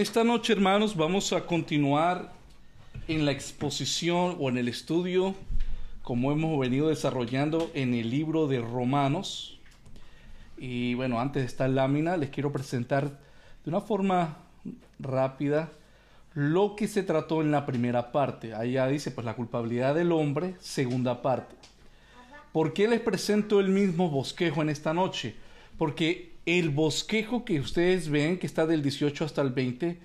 esta noche, hermanos, vamos a continuar en la exposición o en el estudio, como hemos venido desarrollando en el libro de Romanos. Y bueno, antes de esta lámina, les quiero presentar de una forma rápida lo que se trató en la primera parte. Ahí ya dice, pues la culpabilidad del hombre, segunda parte. ¿Por qué les presento el mismo bosquejo en esta noche? Porque el bosquejo que ustedes ven, que está del 18 hasta el 20,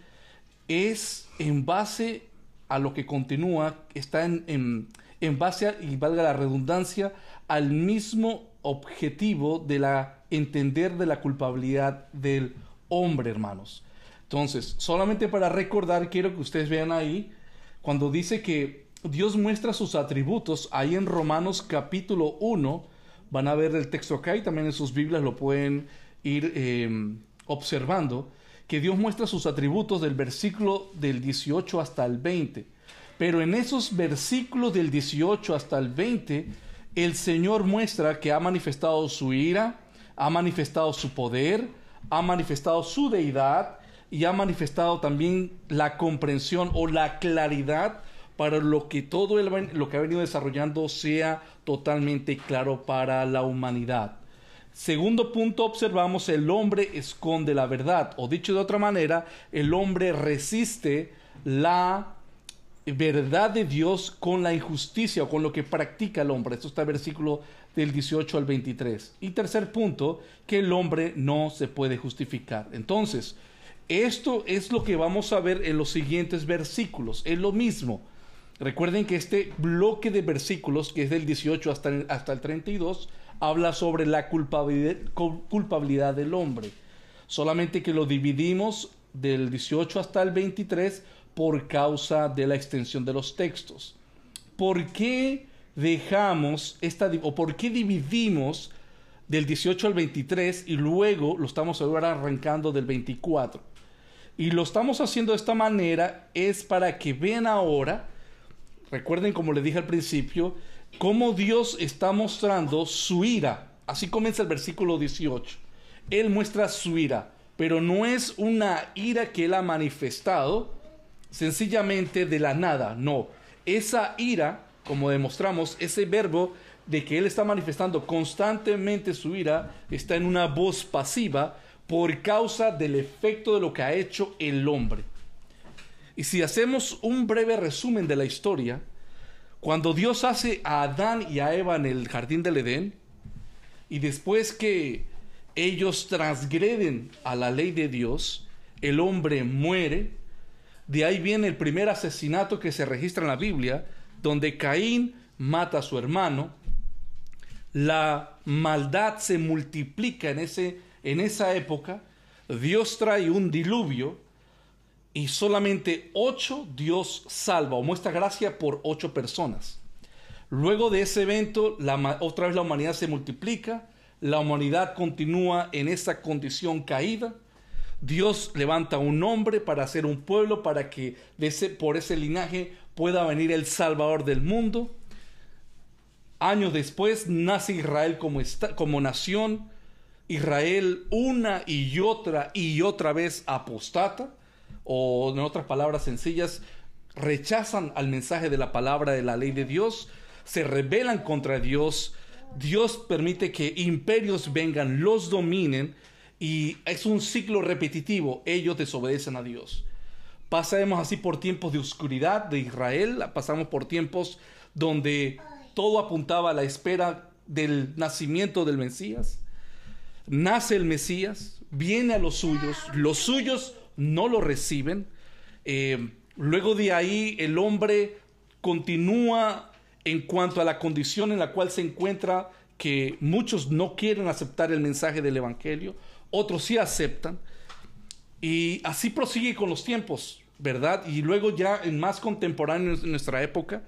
es en base a lo que continúa, está en, en, base, y valga la redundancia, al mismo objetivo de la entender de la culpabilidad del hombre, hermanos. Entonces, solamente para recordar, quiero que ustedes vean ahí, cuando dice que Dios muestra sus atributos, ahí en Romanos capítulo 1, van a ver el texto acá y también en sus Biblias lo pueden ir em, observando que Dios muestra sus atributos del versículo del 18 hasta el 20. Pero en esos versículos del 18 hasta el 20, el Señor muestra que ha manifestado su ira, ha manifestado su poder, ha manifestado su deidad y ha manifestado también la comprensión o la claridad para lo que todo lo que ha venido desarrollando sea totalmente claro para la humanidad. Segundo punto, observamos el hombre esconde la verdad, o dicho de otra manera, el hombre resiste la verdad de Dios con la injusticia o con lo que practica el hombre. Esto está en versículo del 18 al 23. Y tercer punto, que el hombre no se puede justificar. Entonces, esto es lo que vamos a ver en los siguientes versículos. Es lo mismo. Recuerden que este bloque de versículos, que es del 18 hasta el, hasta el 32, habla sobre la culpabilidad, del hombre. Solamente que lo dividimos del 18 hasta el 23 por causa de la extensión de los textos. ¿Por qué dejamos esta o por qué dividimos del 18 al 23 y luego lo estamos ahora arrancando del 24? Y lo estamos haciendo de esta manera es para que vean ahora, recuerden como les dije al principio, cómo Dios está mostrando su ira. Así comienza el versículo 18. Él muestra su ira, pero no es una ira que él ha manifestado sencillamente de la nada, no. Esa ira, como demostramos, ese verbo de que él está manifestando constantemente su ira, está en una voz pasiva por causa del efecto de lo que ha hecho el hombre. Y si hacemos un breve resumen de la historia, cuando Dios hace a Adán y a Eva en el jardín del Edén, y después que ellos transgreden a la ley de Dios, el hombre muere, de ahí viene el primer asesinato que se registra en la Biblia, donde Caín mata a su hermano, la maldad se multiplica en, ese, en esa época, Dios trae un diluvio, y solamente ocho Dios salva o muestra gracia por ocho personas. Luego de ese evento, otra vez la humanidad se multiplica, la humanidad continúa en esa condición caída. Dios levanta un hombre para hacer un pueblo, para que por ese linaje pueda venir el Salvador del mundo. Años después nace Israel como, como nación. Israel una y otra y otra vez apostata o en otras palabras sencillas, rechazan al mensaje de la palabra de la ley de Dios, se rebelan contra Dios, Dios permite que imperios vengan, los dominen y es un ciclo repetitivo, ellos desobedecen a Dios. Pasamos así por tiempos de oscuridad de Israel, pasamos por tiempos donde todo apuntaba a la espera del nacimiento del Mesías. Nace el Mesías, viene a los suyos, los suyos no lo reciben. Eh, luego de ahí el hombre continúa en cuanto a la condición en la cual se encuentra, que muchos no quieren aceptar el mensaje del Evangelio, otros sí aceptan. Y así prosigue con los tiempos, ¿verdad? Y luego ya en más contemporáneo en nuestra época,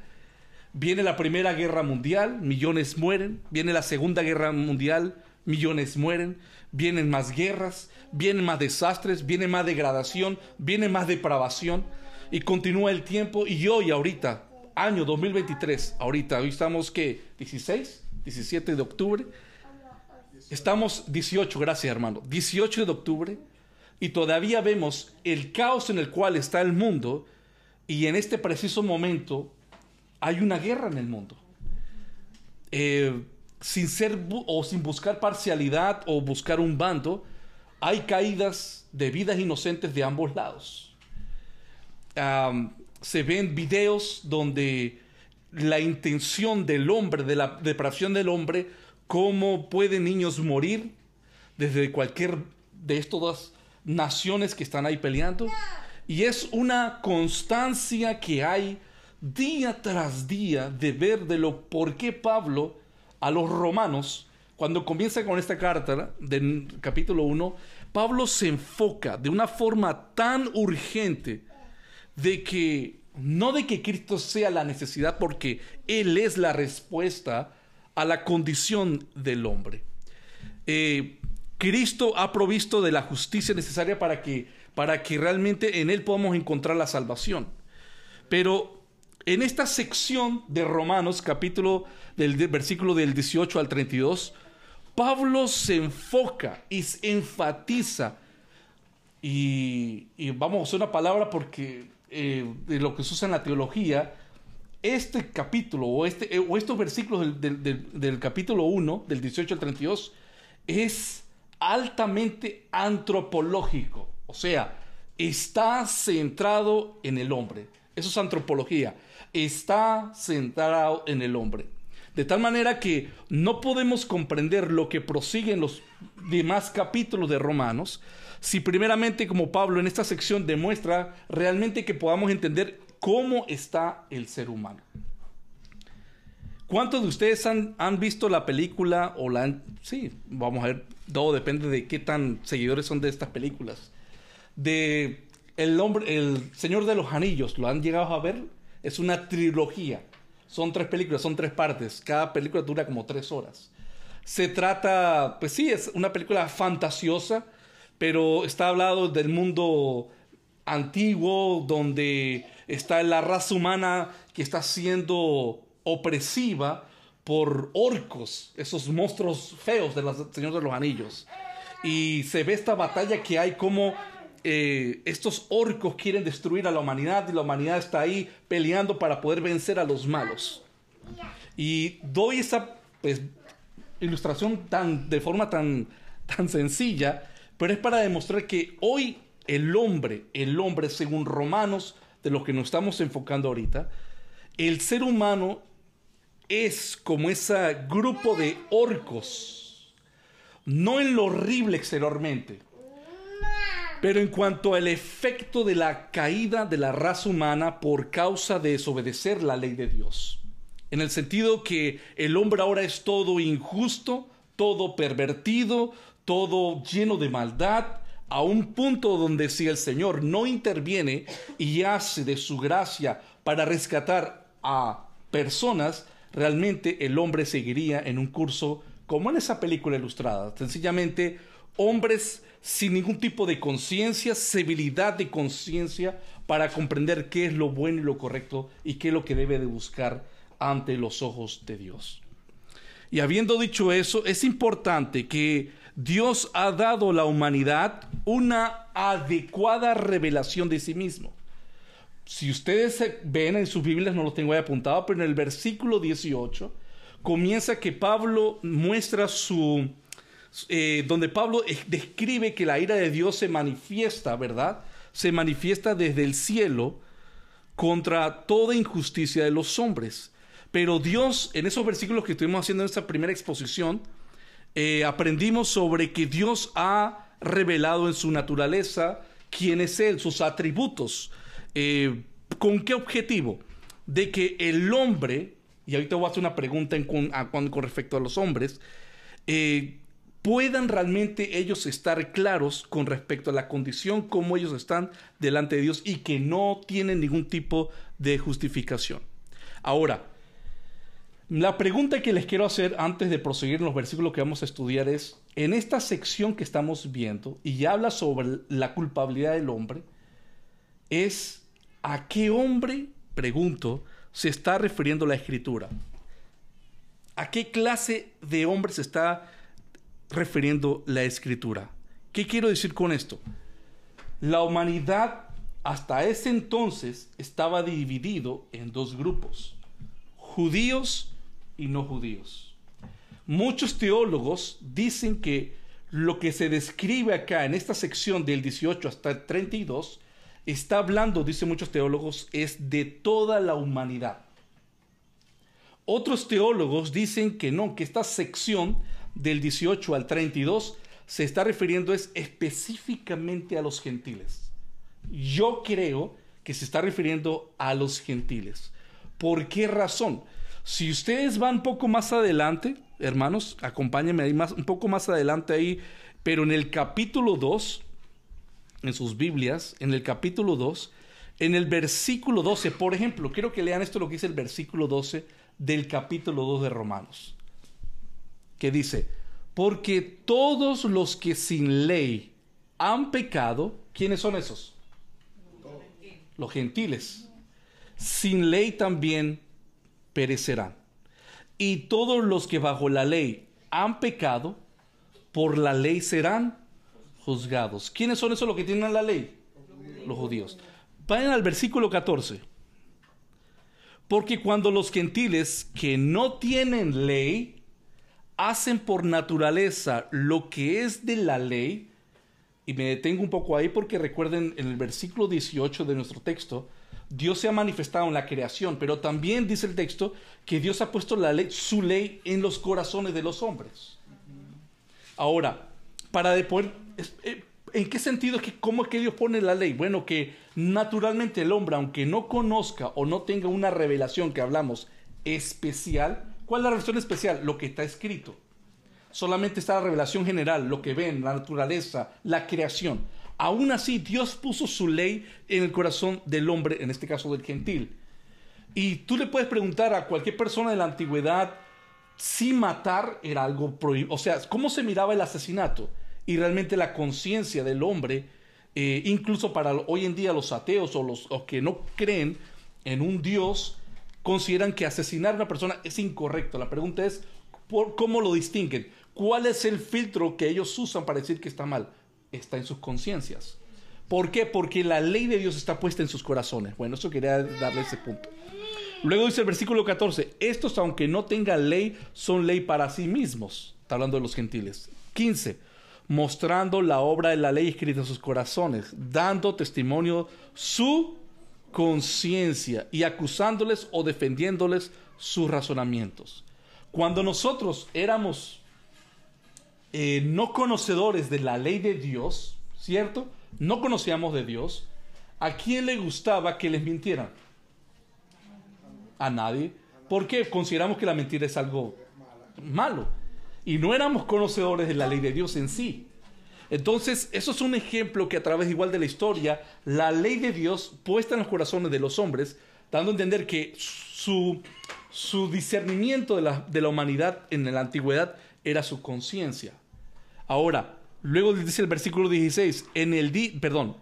viene la Primera Guerra Mundial, millones mueren, viene la Segunda Guerra Mundial, millones mueren, vienen más guerras, vienen más desastres, viene más degradación, viene más depravación. Y continúa el tiempo y hoy ahorita, año 2023, ahorita, hoy estamos que 16, 17 de octubre, estamos 18, gracias hermano, 18 de octubre, y todavía vemos el caos en el cual está el mundo y en este preciso momento hay una guerra en el mundo. Eh, sin ser o sin buscar parcialidad o buscar un bando, hay caídas de vidas inocentes de ambos lados. se ven videos donde la intención del hombre, de la depravación del hombre, cómo pueden niños morir desde cualquier de estas naciones que están ahí peleando. Y es una constancia que hay día tras día de ver de lo por qué Pablo a los romanos, cuando comienza con esta carta del capítulo 1, Pablo se enfoca de una forma tan urgente de que no de que Cristo sea la necesidad, porque Él es la respuesta a la condición del hombre. Eh, Cristo ha provisto de la justicia necesaria para que, para que realmente en Él podamos encontrar la salvación. Pero en esta sección de Romanos, capítulo del, versículo del 18 al 32, Pablo se enfoca y se enfatiza, y, vamos a usar una palabra porque eh, de lo que se usa en la teología, este capítulo o, este, eh, o estos versículos del, del capítulo 1, del 18 al 32, es altamente antropológico, o sea, está centrado en el hombre. Eso es antropología. Está centrado en el hombre. De tal manera que no podemos comprender lo que prosigue los demás capítulos de Romanos si primeramente como Pablo en esta sección demuestra realmente que podamos entender cómo está el ser humano. ¿Cuántos de ustedes han, visto la película o la han... Sí, vamos a ver, todo depende de qué tan seguidores son de estas películas. De El hombre, El Señor de los Anillos, ¿lo han llegado a ver? Es una trilogía. Son tres películas, son tres partes. Cada película dura como tres horas. Se trata, pues sí, es una película fantasiosa, pero está hablado del mundo antiguo, donde está la raza humana que está siendo opresiva por orcos, esos monstruos feos de los Señor de los Anillos. Y se ve esta batalla que hay como eh, estos orcos quieren destruir a la humanidad y la humanidad está ahí peleando para poder vencer a los malos. Y doy esa pues, ilustración tan, de forma tan, tan sencilla, pero es para demostrar que hoy el hombre, el hombre según Romanos, de lo que nos estamos enfocando ahorita, el ser humano es como ese grupo de orcos, no en lo horrible exteriormente, pero en cuanto al efecto de la caída de la raza humana por causa de desobedecer la ley de Dios. En el sentido que el hombre ahora es todo injusto, todo pervertido, todo lleno de maldad, a un punto donde si el Señor no interviene y hace de su gracia para rescatar a personas, realmente el hombre seguiría en un curso como en esa película ilustrada. Sencillamente, hombres sin ningún tipo de conciencia, civilidad de conciencia para comprender qué es lo bueno y lo correcto y qué es lo que debe de buscar ante los ojos de Dios. Y habiendo dicho eso, es importante que Dios ha dado a la humanidad una adecuada revelación de sí mismo si ustedes ven en sus Biblias, no lo tengo ahí apuntado, pero en el versículo 18 comienza que Pablo muestra su... Eh, donde Pablo describe que la ira de Dios se manifiesta, ¿verdad? Se manifiesta desde el cielo contra toda injusticia de los hombres. Pero Dios, en esos versículos que estuvimos haciendo en esta primera exposición, eh, aprendimos sobre que Dios ha revelado en su naturaleza quién es Él, sus atributos. Eh, ¿Con qué objetivo? De que el hombre, y ahorita voy a hacer una pregunta con, con, respecto a los hombres, eh, puedan realmente ellos estar claros con respecto a la condición como ellos están delante de Dios y que no tienen ningún tipo de justificación. Ahora, la pregunta que les quiero hacer antes de proseguir en los versículos que vamos a estudiar es, en esta sección que estamos viendo y habla sobre la culpabilidad del hombre, es ¿A qué hombre, pregunto, se está refiriendo la escritura? ¿A qué clase de hombre se está refiriendo la escritura? ¿Qué quiero decir con esto? La humanidad hasta ese entonces estaba dividido en dos grupos, judíos y no judíos. Muchos teólogos dicen que lo que se describe acá en esta sección del 18 hasta el 32 está hablando, dicen muchos teólogos, es de toda la humanidad. Otros teólogos dicen que no, que esta sección del 18 al 32 se está refiriendo es específicamente a los gentiles. Yo creo que se está refiriendo a los gentiles. ¿Por qué razón? Si ustedes van un poco más adelante, hermanos, acompáñenme ahí más, un poco más adelante ahí, pero en el capítulo 2, en sus Biblias, en el capítulo 2, en el versículo 12, por ejemplo, quiero que lean esto lo que dice el versículo 12 del capítulo 2 de Romanos, que dice, porque todos los que sin ley han pecado, ¿quiénes son esos? Los gentiles. Sin ley también perecerán. Y todos los que bajo la ley han pecado, por la ley serán juzgados. ¿Quiénes son esos los que tienen la ley? Los judíos. Vayan al versículo 14. Porque cuando los gentiles que no tienen ley hacen por naturaleza lo que es de la ley, y me detengo un poco ahí porque recuerden en el versículo 18 de nuestro texto, Dios se ha manifestado en la creación, pero también dice el texto que Dios ha puesto la ley, su ley en los corazones de los hombres. Ahora, para de eh, ¿en qué sentido? Que, ¿Cómo es que Dios pone la ley? Bueno, que naturalmente el hombre, aunque no conozca o no tenga una revelación que hablamos especial, ¿cuál es la revelación especial? Lo que está escrito. Solamente está la revelación general, lo que ven, la naturaleza, la creación. Aún así, Dios puso su ley en el corazón del hombre, en este caso del gentil. Y tú le puedes preguntar a cualquier persona de la antigüedad si matar era algo prohibido. O sea, ¿cómo se miraba el asesinato? Y realmente la conciencia del hombre, eh, incluso para hoy en día los ateos o los, que no creen en un Dios, consideran que asesinar a una persona es incorrecto. La pregunta es, ¿cómo lo distinguen? ¿Cuál es el filtro que ellos usan para decir que está mal? está en sus conciencias. ¿Por qué? Porque la ley de Dios está puesta en sus corazones. Bueno, eso quería darle ese punto. Luego dice el versículo 14, estos aunque no tengan ley, son ley para sí mismos. Está hablando de los gentiles. 15, mostrando la obra de la ley escrita en sus corazones, dando testimonio su conciencia y acusándoles o defendiéndoles sus razonamientos. Cuando nosotros éramos eh, no conocedores de la ley de Dios, ¿cierto? No conocíamos de Dios. ¿A quién le gustaba que les mintieran? A nadie. ¿Por qué? Consideramos que la mentira es algo malo. Y no éramos conocedores de la ley de Dios en sí. Entonces, eso es un ejemplo que a través igual de la historia, la ley de Dios puesta en los corazones de los hombres, dando a entender que su, su discernimiento de la, de la humanidad en la antigüedad era su conciencia. Ahora, luego dice el versículo 16, en el di, perdón,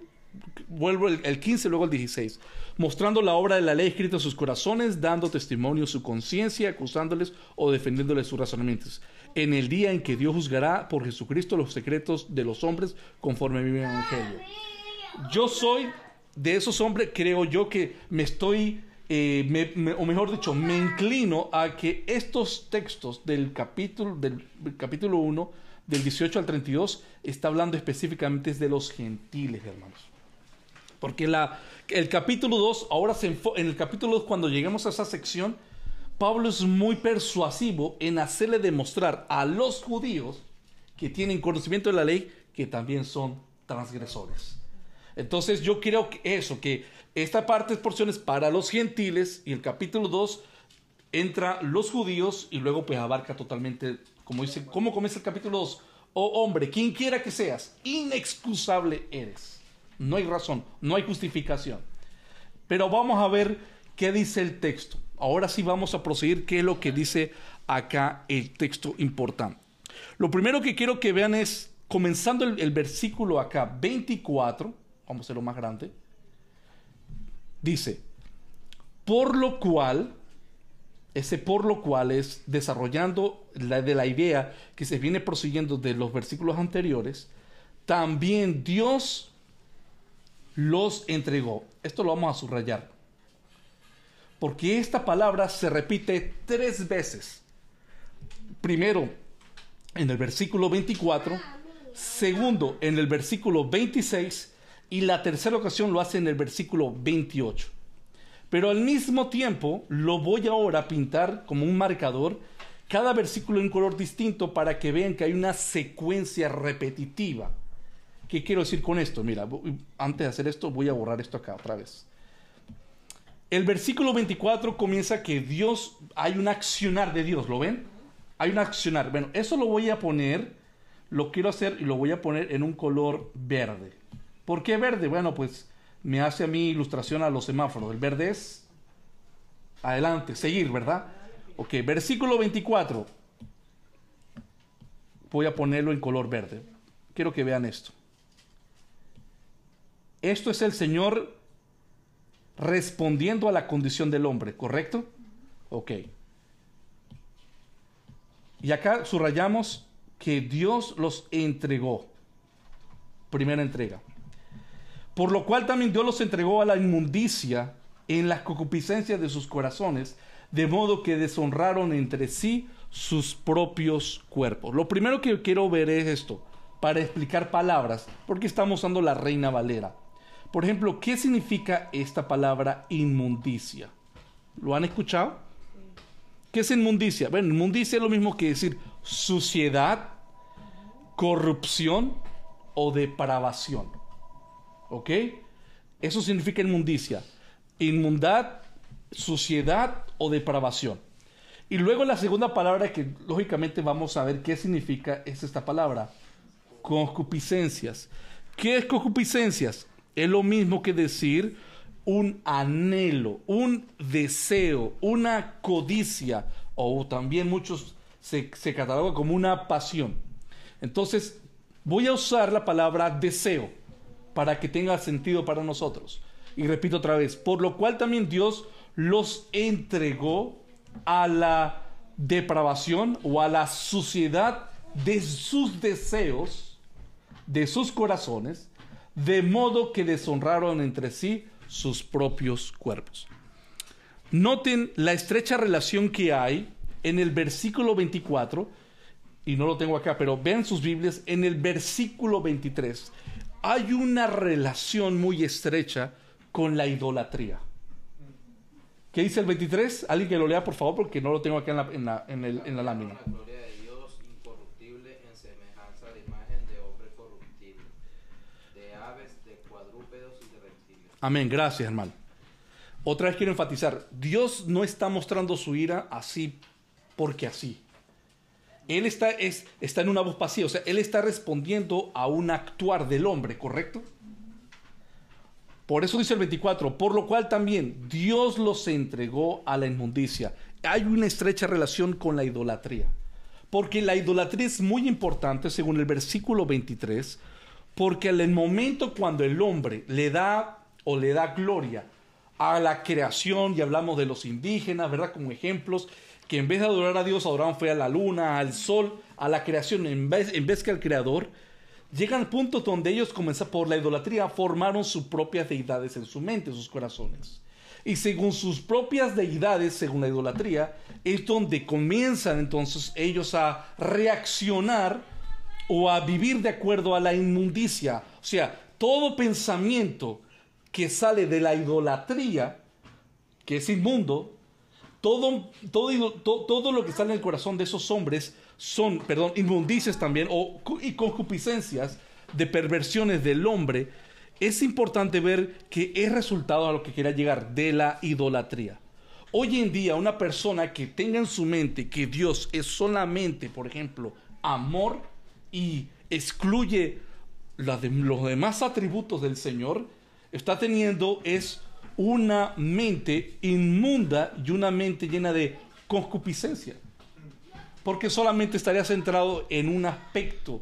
vuelvo el, 15, luego el 16, mostrando la obra de la ley escrita en sus corazones, dando testimonio su conciencia, acusándoles o defendiéndoles sus razonamientos. En el día en que Dios juzgará por Jesucristo los secretos de los hombres conforme a mi evangelio. Yo soy de esos hombres, creo yo que me estoy, eh, o mejor dicho, me inclino a que estos textos del capítulo, del capítulo 1 del 18 al 32 está hablando específicamente de los gentiles, hermanos. Porque el capítulo 2, ahora se en el capítulo 2, cuando lleguemos a esa sección, Pablo es muy persuasivo en hacerle demostrar a los judíos que tienen conocimiento de la ley que también son transgresores. Entonces yo creo que eso, que esta parte es porciones para los gentiles y el capítulo 2 entra los judíos y luego pues abarca totalmente como dice, ¿cómo comienza el capítulo 2? Oh hombre, quien quiera que seas, inexcusable eres. No hay razón, no hay justificación. Pero vamos a ver qué dice el texto. Ahora sí vamos a proseguir qué es lo que dice acá el texto importante. Lo primero que quiero que vean es, comenzando el, el versículo acá, 24, vamos a hacerlo más grande, dice, por lo cual, ese por lo cual es desarrollando la, de la idea que se viene prosiguiendo de los versículos anteriores, también Dios los entregó. Esto lo vamos a subrayar. Porque esta palabra se repite tres veces. Primero, en el versículo 24. Segundo, en el versículo 26. Y la tercera ocasión lo hace en el versículo 28. Pero al mismo tiempo lo voy ahora a pintar como un marcador cada versículo en color distinto para que vean que hay una secuencia repetitiva. ¿Qué quiero decir con esto? Mira, antes de hacer esto voy a borrar esto acá otra vez. El versículo 24 comienza que Dios, hay un accionar de Dios, ¿lo ven? Hay un accionar. Bueno, eso lo voy a poner, lo quiero hacer y lo voy a poner en un color verde. ¿Por qué verde? Bueno, pues me hace a mí ilustración a los semáforos. El verde es adelante, seguir, ¿verdad? Ok, versículo 24. Voy a ponerlo en color verde. Quiero que vean esto. Esto es el Señor respondiendo a la condición del hombre, ¿correcto? Ok. Y acá subrayamos que Dios los entregó. Primera entrega. Por lo cual también Dios los entregó a la inmundicia en las concupiscencias de sus corazones de modo que deshonraron entre sí sus propios cuerpos. Lo primero que quiero ver es esto, para explicar palabras, porque estamos usando la Reina Valera. Por ejemplo, ¿qué significa esta palabra inmundicia? ¿Lo han escuchado? ¿Qué es inmundicia? Bueno, inmundicia es lo mismo que decir suciedad, corrupción o depravación. ¿Ok? Eso significa inmundicia. Inmundad, suciedad o depravación. Y luego la segunda palabra que lógicamente vamos a ver qué significa es esta palabra, concupiscencias. ¿Qué es concupiscencias? Es lo mismo que decir un anhelo, un deseo, una codicia, o también muchos se, se cataloga como una pasión. Entonces, voy a usar la palabra deseo para que tenga sentido para nosotros. Y repito otra vez, por lo cual también Dios los entregó a la depravación o a la suciedad de sus deseos, de sus corazones, de modo que deshonraron entre sí sus propios cuerpos. Noten la estrecha relación que hay en el versículo 24, y no lo tengo acá, pero vean sus Biblias, en el versículo 23 hay una relación muy estrecha con la idolatría. ¿Qué dice el 23? Alguien que lo lea, por favor, porque no lo tengo acá en la, en la, lámina. La gloria de Dios incorruptible en semejanza de imagen de hombre corruptible, de aves, de cuadrúpedos y de reptiles. Amén, gracias hermano. Otra vez quiero enfatizar, Dios no está mostrando su ira así porque así. Él está, es, está en una voz pasiva, o sea, Él está respondiendo a un actuar del hombre, ¿correcto? Por eso dice el 24, por lo cual también Dios los entregó a la inmundicia. Hay una estrecha relación con la idolatría. Porque la idolatría es muy importante, según el versículo 23, porque en el momento cuando el hombre le da o le da gloria a la creación, y hablamos de los indígenas, ¿verdad? Como ejemplos, que en vez de adorar a Dios, adoraban fue a la luna, al sol, a la creación, en vez, en vez que al creador, llegan puntos donde ellos comenzaron por la idolatría, formaron sus propias deidades en su mente, en sus corazones. Y según sus propias deidades, según la idolatría, es donde comienzan entonces ellos a reaccionar o a vivir de acuerdo a la inmundicia. O sea, todo pensamiento que sale de la idolatría, que es inmundo, todo, todo, todo, lo que sale en el corazón de esos hombres son, perdón, inmundicias también o, y concupiscencias de perversiones del hombre, es importante ver que es resultado a lo que quiera llegar de la idolatría. Hoy en día una persona que tenga en su mente que Dios es solamente, por ejemplo, amor y excluye los demás atributos del Señor, está teniendo es una mente inmunda y una mente llena de concupiscencia. Porque solamente estaría centrado en un aspecto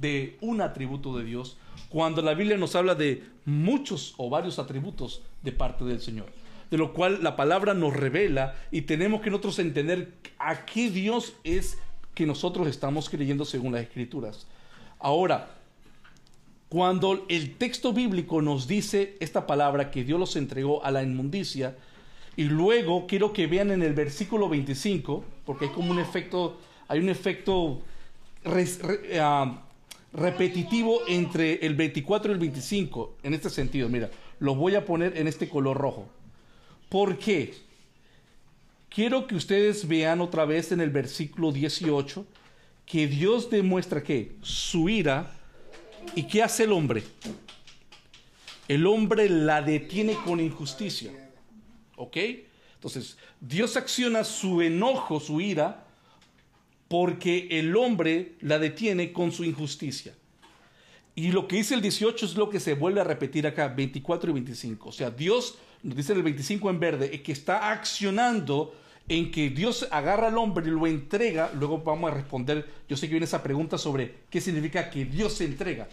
de un atributo de Dios, cuando la Biblia nos habla de muchos o varios atributos de parte del Señor. De lo cual la palabra nos revela y tenemos que nosotros entender a qué Dios es que nosotros estamos creyendo según las Escrituras. Ahora, cuando el texto bíblico nos dice esta palabra que Dios los entregó a la inmundicia, y luego quiero que vean en el versículo 25, porque hay como un efecto, hay un efecto ah, repetitivo entre el 24 y el 25, en este sentido, mira, lo voy a poner en este color rojo. ¿Por qué? Quiero que ustedes vean otra vez en el versículo 18 que Dios demuestra que su ira ¿Y qué hace el hombre? El hombre la detiene con injusticia. ¿Ok? Entonces, Dios acciona su enojo, su ira, porque el hombre la detiene con su injusticia. Y lo que dice el 18 es lo que se vuelve a repetir acá, 24 y 25. O sea, Dios, nos dice el 25 en verde, que está accionando en que Dios agarra al hombre y lo entrega, luego vamos a responder, yo sé que viene esa pregunta sobre qué significa que Dios se entrega.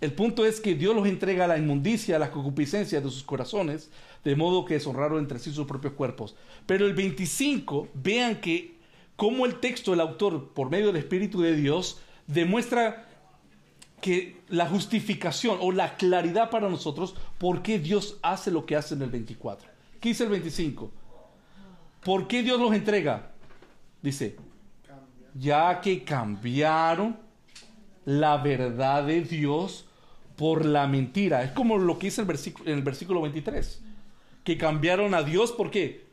El punto es que Dios los entrega a la inmundicia, a las concupiscencias de sus corazones, de modo que deshonraron entre sí sus propios cuerpos. Pero el 25, vean que como el texto, el autor, por medio del Espíritu de Dios, demuestra que la justificación o la claridad para nosotros por qué Dios hace lo que hace en el 24. ¿Qué dice el 25? ¿Por qué Dios los entrega? Dice, ya que cambiaron la verdad de Dios por la mentira. Es como lo que dice el versículo, en el versículo 23. Que cambiaron a Dios por qué?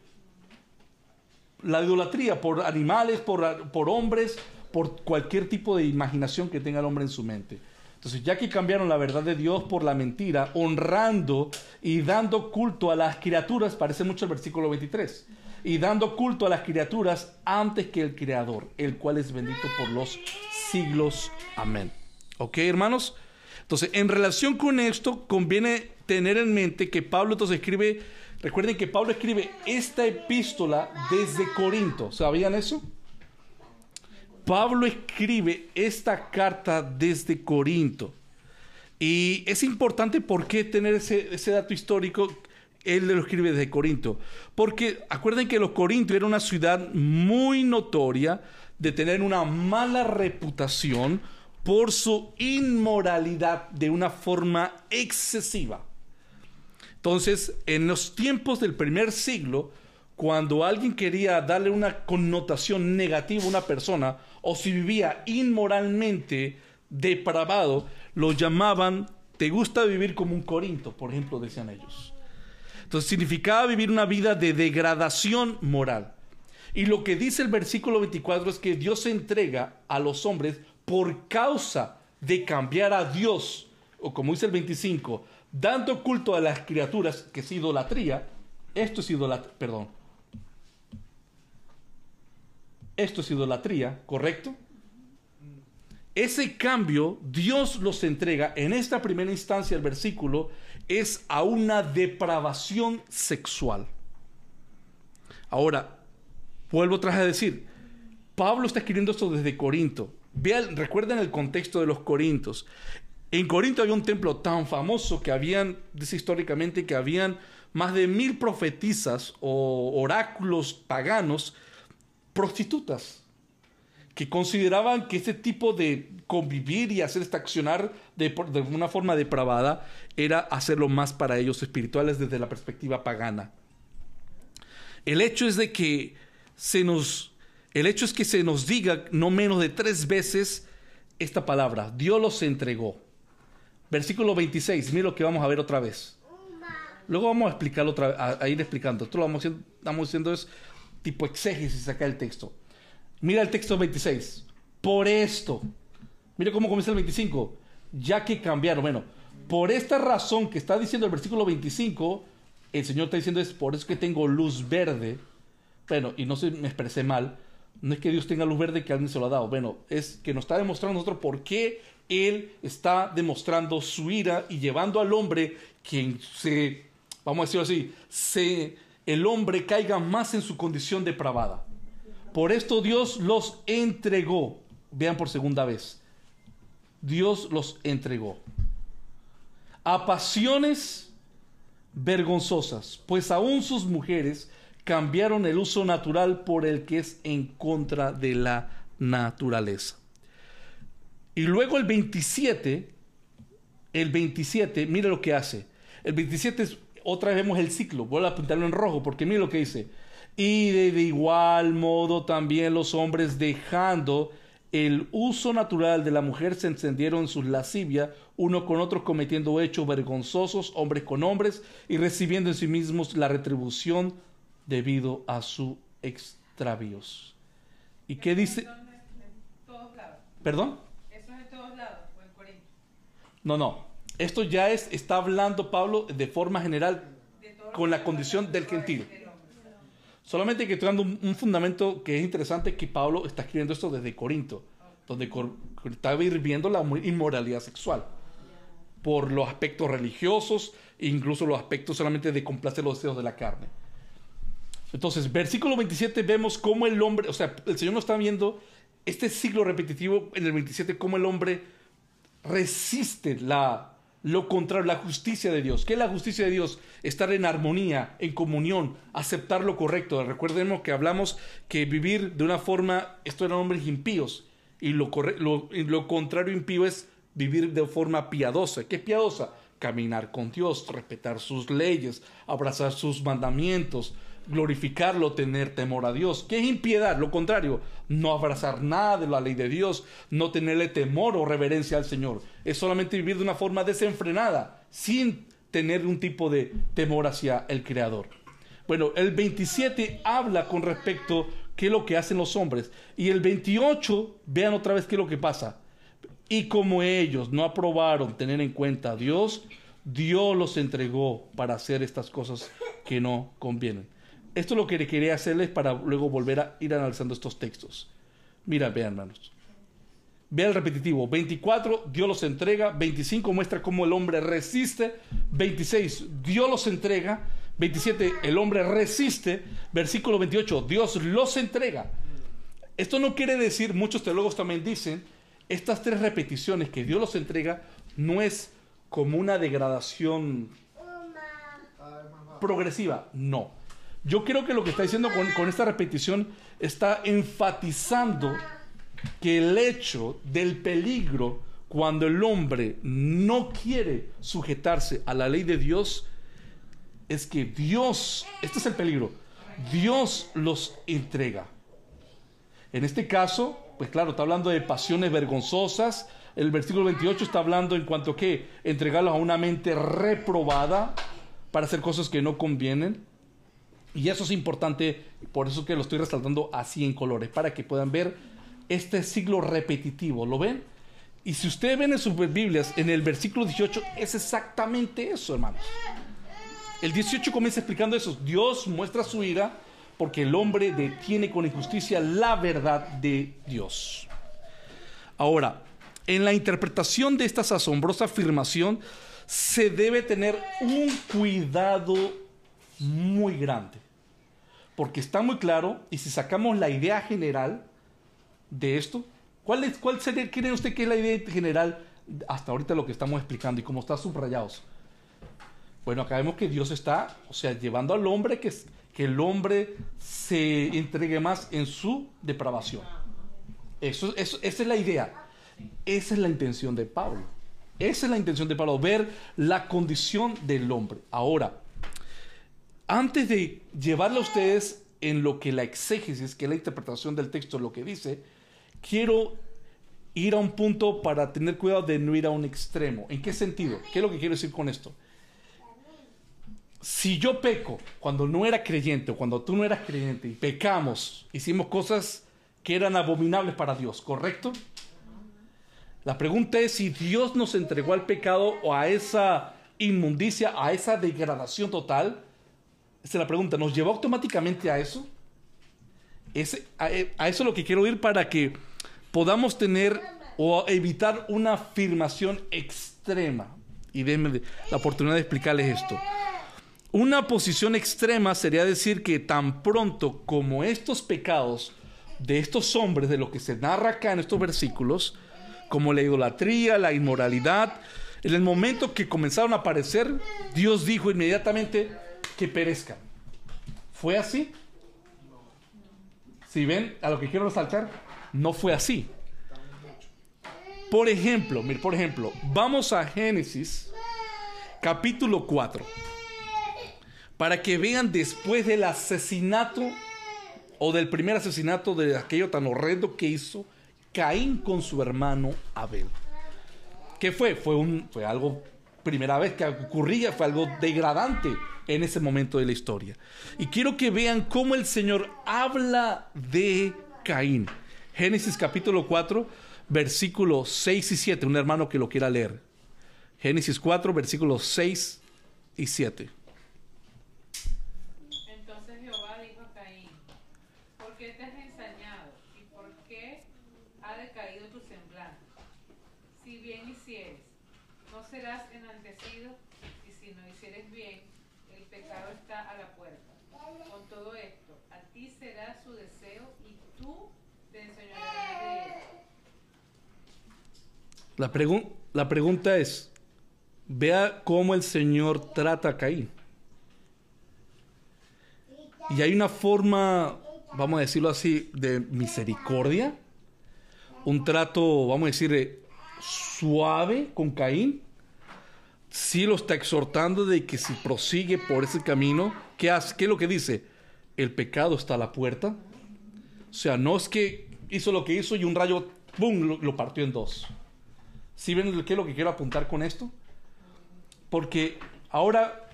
La idolatría, por animales, por, por hombres, por cualquier tipo de imaginación que tenga el hombre en su mente. Entonces, ya que cambiaron la verdad de Dios por la mentira, honrando y dando culto a las criaturas, parece mucho el versículo 23 y dando culto a las criaturas antes que el Creador, el cual es bendito por los siglos. Amén. ¿Ok, hermanos? Entonces, en relación con esto, conviene tener en mente que Pablo entonces escribe, recuerden que Pablo escribe esta epístola desde Corinto. ¿Sabían eso? Pablo escribe esta carta desde Corinto. Y es importante por qué tener ese, ese dato histórico él lo escribe desde Corinto. Porque acuerden que los Corintios era una ciudad muy notoria de tener una mala reputación por su inmoralidad de una forma excesiva. Entonces, en los tiempos del primer siglo, cuando alguien quería darle una connotación negativa a una persona, o si vivía inmoralmente depravado, lo llamaban, te gusta vivir como un Corinto, por ejemplo, decían ellos. Entonces significaba vivir una vida de degradación moral. Y lo que dice el versículo 24 es que Dios se entrega a los hombres por causa de cambiar a Dios, o como dice el 25, dando culto a las criaturas, que es idolatría. Esto es idolatría, perdón. Esto es idolatría, ¿correcto? Ese cambio Dios los entrega en esta primera instancia el versículo es a una depravación sexual. Ahora, vuelvo otra vez a decir, Pablo está escribiendo esto desde Corinto. Vean, recuerden el contexto de los Corintos. En Corinto había un templo tan famoso que habían, dice históricamente, que habían más de mil profetisas o oráculos paganos prostitutas que consideraban que ese tipo de convivir y hacer este accionar de, de, una forma depravada era hacerlo más para ellos espirituales desde la perspectiva pagana. El hecho es de que se nos, el hecho es que se nos diga no menos de tres veces esta palabra, Dios los entregó. Versículo 26, mira lo que vamos a ver otra vez. Luego vamos a explicarlo otra a, ir explicando. Esto lo vamos estamos haciendo es tipo exégesis acá el texto. Mira el texto 26. Por esto. Mira cómo comienza el 25. Ya que cambiaron. Bueno, por esta razón que está diciendo el versículo 25, el Señor está diciendo es por eso que tengo luz verde. Bueno, y no se me expresé mal. No es que Dios tenga luz verde que alguien se lo ha dado. Bueno, es que nos está demostrando nosotros por qué Él está demostrando su ira y llevando al hombre quien se, vamos a decirlo así, se, el hombre caiga más en su condición depravada. Por esto Dios los entregó. Vean por segunda vez. Dios los entregó. A pasiones vergonzosas, pues aún sus mujeres cambiaron el uso natural por el que es en contra de la naturaleza. Y luego el 27 el 27, mire lo que hace. El 27 es, otra vez vemos el ciclo, vuelvo a pintarlo en rojo, porque mire lo que dice. Y de, de igual modo también los hombres dejando el uso natural de la mujer se encendieron en sus lascivias, uno con otro cometiendo hechos vergonzosos, hombres con hombres, y recibiendo en sí mismos la retribución debido a su extravíos. ¿Y qué dice? Eso es en todos lados. ¿Perdón? Eso es en todos lados, o en Corinto. No, no. Esto ya es, está hablando Pablo de forma general con la condición del gentil. Solamente que estoy dando un, un fundamento que es interesante que Pablo está escribiendo esto desde Corinto, donde cor- estaba la inmoralidad sexual por los aspectos religiosos e incluso los aspectos solamente de complacer los deseos de la carne. Entonces, versículo 27 vemos cómo el hombre, o sea, el Señor nos está viendo este ciclo repetitivo en el 27, cómo el hombre resiste la, lo contrario, la justicia de Dios. ¿Qué es la justicia de Dios? Estar en armonía, en comunión, aceptar lo correcto. Recordemos que hablamos que vivir de una forma, esto eran hombres impíos, y lo, corre- y lo contrario impío es vivir de forma piadosa. ¿Qué es piadosa? Caminar con Dios, respetar sus leyes, abrazar sus mandamientos, glorificarlo, tener temor a Dios. ¿Qué es impiedad? Lo contrario, no abrazar nada de la ley de Dios, no tenerle temor o reverencia al Señor. Es solamente vivir de una forma desenfrenada, sin tener un tipo de temor hacia el Creador. Bueno, el 27 habla con respecto qué es lo que hacen los hombres. Y el 28, vean otra vez qué es lo que pasa. Y como ellos no aprobaron tener en cuenta a Dios, Dios los entregó para hacer estas cosas que no convienen. Esto es lo que quería hacerles para luego volver a ir analizando estos textos. Mira, vean, hermanos. Vea el repetitivo. 24, Dios los entrega. 25 muestra cómo el hombre resiste. 26, Dios los entrega. 27, el hombre resiste. Versículo 28, Dios los entrega. Esto no quiere decir, muchos teólogos también dicen, estas tres repeticiones que Dios los entrega no es como una degradación progresiva, no. Yo creo que lo que está diciendo con, esta repetición está enfatizando que el hecho del peligro cuando el hombre no quiere sujetarse a la ley de Dios es que Dios, este es el peligro, Dios los entrega. En este caso, pues claro, está hablando de pasiones vergonzosas. El versículo 28 está hablando en cuanto que entregarlos a una mente reprobada para hacer cosas que no convienen. Y eso es importante, por eso que lo estoy resaltando así en colores, para que puedan ver este ciclo repetitivo. ¿Lo ven? Y si ustedes ven en sus Biblias, en el versículo 18 es exactamente eso, hermanos. El 18 comienza explicando eso. Dios muestra su ira porque el hombre detiene con injusticia la verdad de Dios. Ahora, en la interpretación de esta asombrosa afirmación se debe tener un cuidado muy grande. Porque está muy claro, y si sacamos la idea general de esto, ¿cuál, es, cuál sería, cree usted que es la idea general hasta ahorita lo que estamos explicando y cómo está subrayados? Bueno, acá que Dios está, o sea, llevando al hombre que, que el hombre se entregue más en su depravación. Eso, eso, esa es la idea. Esa es la intención de Pablo. Esa es la intención de Pablo, ver la condición del hombre. Ahora, antes de llevarle a ustedes en lo que la exégesis, que la interpretación del texto, lo que dice, quiero ir a un punto para tener cuidado de no ir a un extremo. ¿En qué sentido? ¿Qué es lo que quiero decir con esto? Si yo peco cuando no era creyente o cuando tú no eras creyente y pecamos, hicimos cosas que eran abominables para Dios, ¿correcto? La pregunta es si Dios nos entregó al pecado o a esa inmundicia, a esa degradación total. Es la pregunta. ¿Nos llevó automáticamente a eso? A, a, eso es lo que quiero ir para que podamos tener o evitar una afirmación extrema. Y denme la oportunidad de explicarles esto. Una posición extrema sería decir que tan pronto como estos pecados de estos hombres, de lo que se narra acá en estos versículos, como la idolatría, la inmoralidad, en el momento que comenzaron a aparecer, Dios dijo inmediatamente que perezcan. ¿Fue así? Si ven a lo que quiero resaltar, no fue así. Por ejemplo, mire, por ejemplo, vamos a Génesis capítulo 4 para que vean después del asesinato o del primer asesinato de aquello tan horrendo que hizo Caín con su hermano Abel. ¿Qué fue? Fue, un, fue algo, primera vez que ocurría, fue algo degradante en ese momento de la historia. Y quiero que vean cómo el Señor habla de Caín. Génesis capítulo 4, versículos 6 y 7. Un hermano que lo quiera leer. Génesis 4, versículos 6 y 7. Entonces Jehová dijo a Caín, ¿por qué te has ensañado y por qué ha decaído tu semblante? Si bien hicieres, no serás enaltecido, y si no hicieres bien, el pecado está a la puerta. Con todo esto, a ti será su deseo y tú te enseñarás de él. La, la pregunta es, vea cómo el Señor trata a Caín. Y hay una forma, vamos a decirlo así, de misericordia, un trato, vamos a decir, eh, suave con Caín. Sí lo está exhortando de que si prosigue por ese camino, ¿qué hace? ¿Qué es lo que dice? El pecado está a la puerta. O sea, no es que hizo lo que hizo y un rayo, ¡pum!, lo, lo partió en dos. ¿Sí ven qué es lo que quiero apuntar con esto? Porque ahora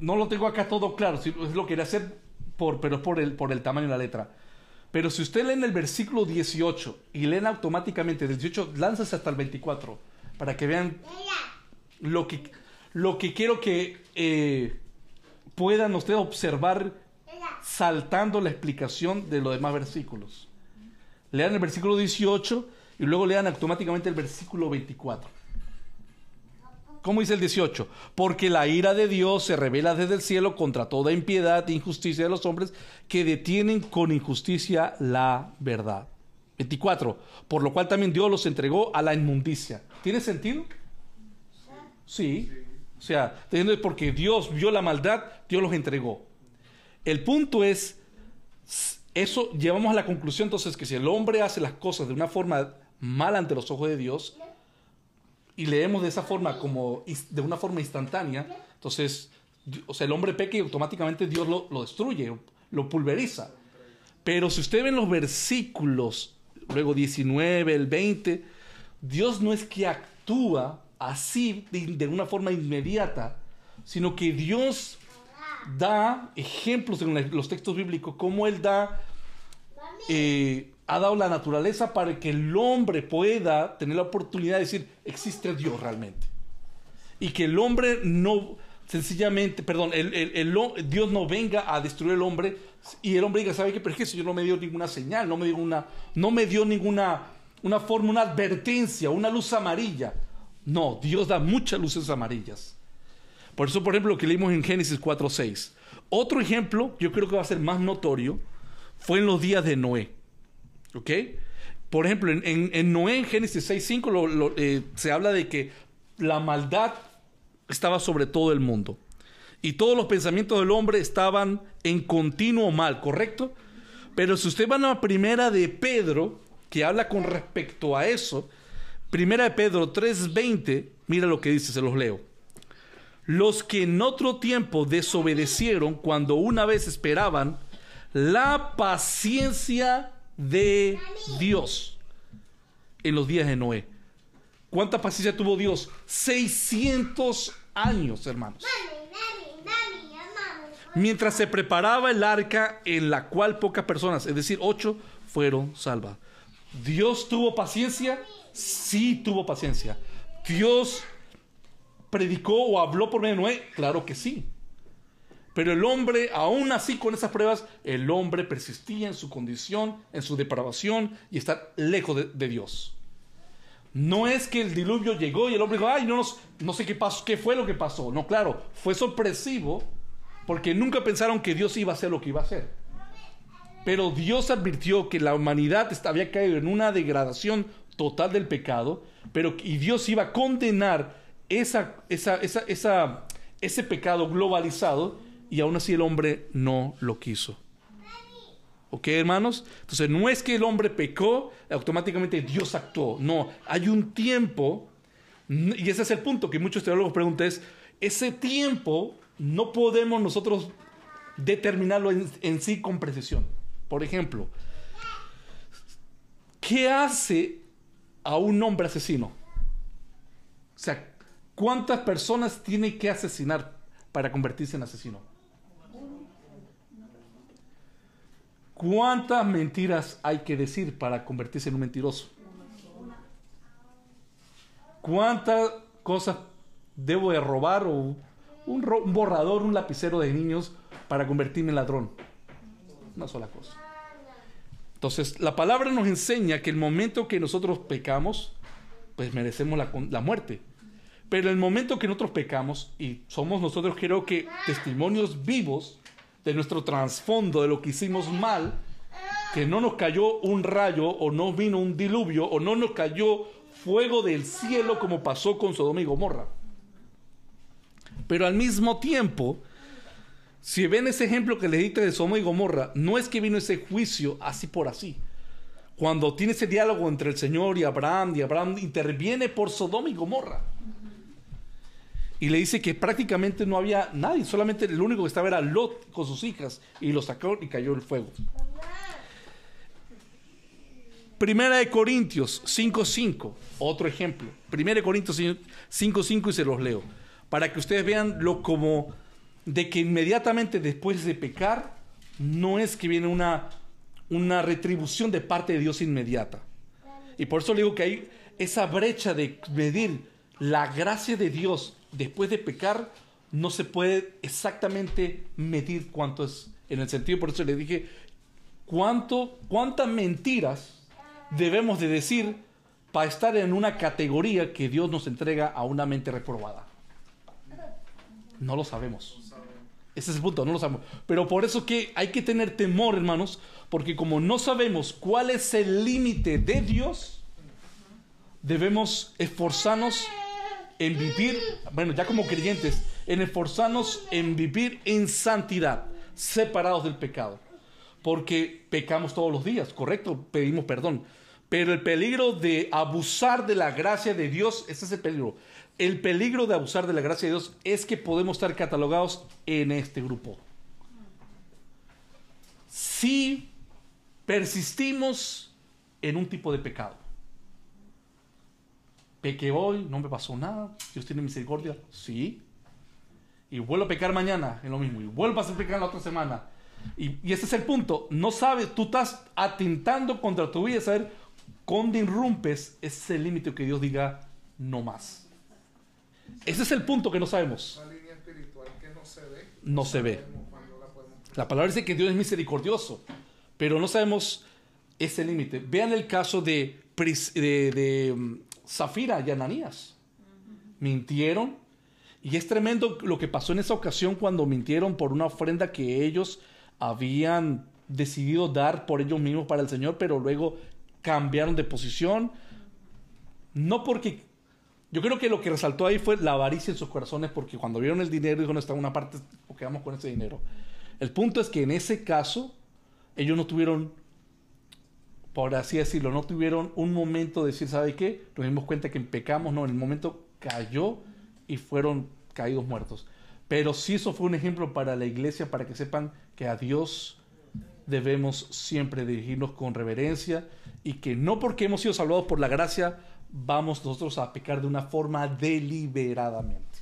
no lo tengo acá todo claro, es lo quería hacer por, pero por el, por el tamaño de la letra. Pero si usted lee en el versículo 18 y leen automáticamente del 18, lánzase hasta el 24 para que vean lo que, lo que quiero que eh, puedan ustedes observar saltando la explicación de los demás versículos. Lean el versículo 18 y luego lean automáticamente el versículo 24. ¿Cómo dice el 18? Porque la ira de Dios se revela desde el cielo contra toda impiedad e injusticia de los hombres que detienen con injusticia la verdad. 24. Por lo cual también Dios los entregó a la inmundicia. ¿Tiene sentido? Sí. O sea, porque Dios vio la maldad, Dios los entregó. El punto es, eso llevamos a la conclusión entonces que si el hombre hace las cosas de una forma mala ante los ojos de Dios y leemos de esa forma como de una forma instantánea, entonces, o sea, el hombre peca y automáticamente Dios lo, lo destruye, lo pulveriza. Pero si usted ve en los versículos, luego 19, el 20, Dios no es que actúa así de, una forma inmediata, sino que Dios da ejemplos en los textos bíblicos, como Él da, eh, ha dado la naturaleza para que el hombre pueda tener la oportunidad de decir, existe Dios realmente. Y que el hombre no, sencillamente, perdón, el, el- el Dios no venga a destruir al hombre y el hombre diga, ¿sabe qué? Pero es que el Señor no me dio ninguna señal, no me dio, una, no me dio ninguna una forma, una advertencia, una luz amarilla. No, Dios da muchas luces amarillas. Por eso, por ejemplo, lo que leímos en Génesis 4.6. Otro ejemplo, yo creo que va a ser más notorio, fue en los días de Noé. ¿Ok? Por ejemplo, en, Noé, en Génesis 6.5, lo- lo, eh, se habla de que la maldad estaba sobre todo el mundo. Y todos los pensamientos del hombre estaban en continuo mal, ¿correcto? Pero si usted va a la primera de Pedro, que habla con respecto a eso, primera de Pedro 3.20, mira lo que dice, se los leo. Los que en otro tiempo desobedecieron cuando una vez esperaban la paciencia de Dios en los días de Noé. ¿Cuánta paciencia tuvo Dios? 600 años, hermanos. Mientras se preparaba el arca en la cual pocas personas, es decir, ocho, fueron salvas. ¿Dios tuvo paciencia? Sí tuvo paciencia. ¿Dios predicó o habló por medio de Noé? Claro que sí. Pero el hombre, aún así con esas pruebas, el hombre persistía en su condición, en su depravación y estar lejos de, Dios. No es que el diluvio llegó y el hombre dijo, ay, no, sé qué pasó, qué fue lo que pasó. No, claro, fue sorpresivo porque nunca pensaron que Dios iba a hacer lo que iba a hacer. Pero Dios advirtió que la humanidad había caído en una degradación total del pecado, pero y Dios iba a condenar esa, esa, esa- ese pecado globalizado y aún así el hombre no lo quiso. ¿Ok, hermanos? Entonces, no es que el hombre pecó, automáticamente Dios actuó. No, hay un tiempo, y ese es el punto que muchos teólogos preguntan, es, ese tiempo no podemos nosotros determinarlo en, en sí con precisión. Por ejemplo, ¿qué hace a un hombre asesino? O sea, ¿cuántas personas tiene que asesinar para convertirse en asesino? ¿Cuántas mentiras hay que decir para convertirse en un mentiroso? ¿Cuántas cosas debo de robar o un, borrador, un lapicero de niños para convertirme en ladrón? Una sola cosa. Entonces, la palabra nos enseña que el momento que nosotros pecamos, pues merecemos la muerte. Pero el momento que nosotros pecamos, y somos nosotros creo que testimonios vivos de nuestro trasfondo, de lo que hicimos mal, que no nos cayó un rayo o no vino un diluvio o no nos cayó fuego del cielo como pasó con Sodoma y Gomorra. Pero al mismo tiempo, si ven ese ejemplo que les dije de Sodoma y Gomorra, no es que vino ese juicio así por así. Cuando tiene ese diálogo entre el Señor y Abraham, y Abraham interviene por Sodoma y Gomorra. Y le dice que prácticamente no había nadie, solamente el único que estaba era Lot con sus hijas, y lo sacó y cayó el fuego. Primera de Corintios 5.5, otro ejemplo. Primera de Corintios 5.5 y se los leo. Para que ustedes vean lo como de que inmediatamente después de pecar, no es que viene una, una retribución de parte de Dios inmediata. Y por eso le digo que hay esa brecha de medir la gracia de Dios después de pecar, no se puede exactamente medir cuánto es en el sentido, por eso le dije, cuánto, cuántas mentiras debemos de decir para estar en una categoría que Dios nos entrega a una mente reprobada. No lo sabemos. Ese es el punto, no lo sabemos. Pero por eso que hay que tener temor, hermanos, porque como no sabemos cuál es el límite de Dios, debemos esforzarnos en vivir, bueno, ya como creyentes, en esforzarnos en vivir en santidad, separados del pecado. Porque pecamos todos los días, correcto, pedimos perdón. Pero el peligro de abusar de la gracia de Dios, ese es el peligro. El peligro de abusar de la gracia de Dios es que podemos estar catalogados en este grupo. Si persistimos en un tipo de pecado. Pequé hoy, no me pasó nada, Dios tiene misericordia, sí. Y vuelvo a pecar mañana, en lo mismo. Y vuelvo a hacer pecar la otra semana. Y, y ese es el punto. No sabes, tú estás atentando contra tu vida, saber cuándo irrumpes ese límite que Dios diga no más. Ese es el punto que no sabemos. Una línea espiritual que no se ve. No se ve. la palabra dice que Dios es misericordioso, pero no sabemos ese límite. Vean el caso de, de, de, mm, Zafira y Ananías. Mintieron. Y es tremendo lo que pasó en esa ocasión cuando mintieron por una ofrenda que ellos habían decidido dar por ellos mismos para el Señor, pero luego cambiaron de posición. No porque... Yo creo que lo que resaltó ahí fue la avaricia en sus corazones, porque cuando vieron el dinero, dijo, no está una parte, o quedamos con ese dinero. El punto es que en ese caso, ellos no tuvieron, por así decirlo, no tuvieron un momento de decir, ¿sabe qué? Nos dimos cuenta que pecamos, no, en el momento cayó y fueron caídos muertos. Pero sí eso fue un ejemplo para la iglesia, para que sepan que a Dios debemos siempre dirigirnos con reverencia y que no porque hemos sido salvados por la gracia, vamos nosotros a pecar de una forma deliberadamente.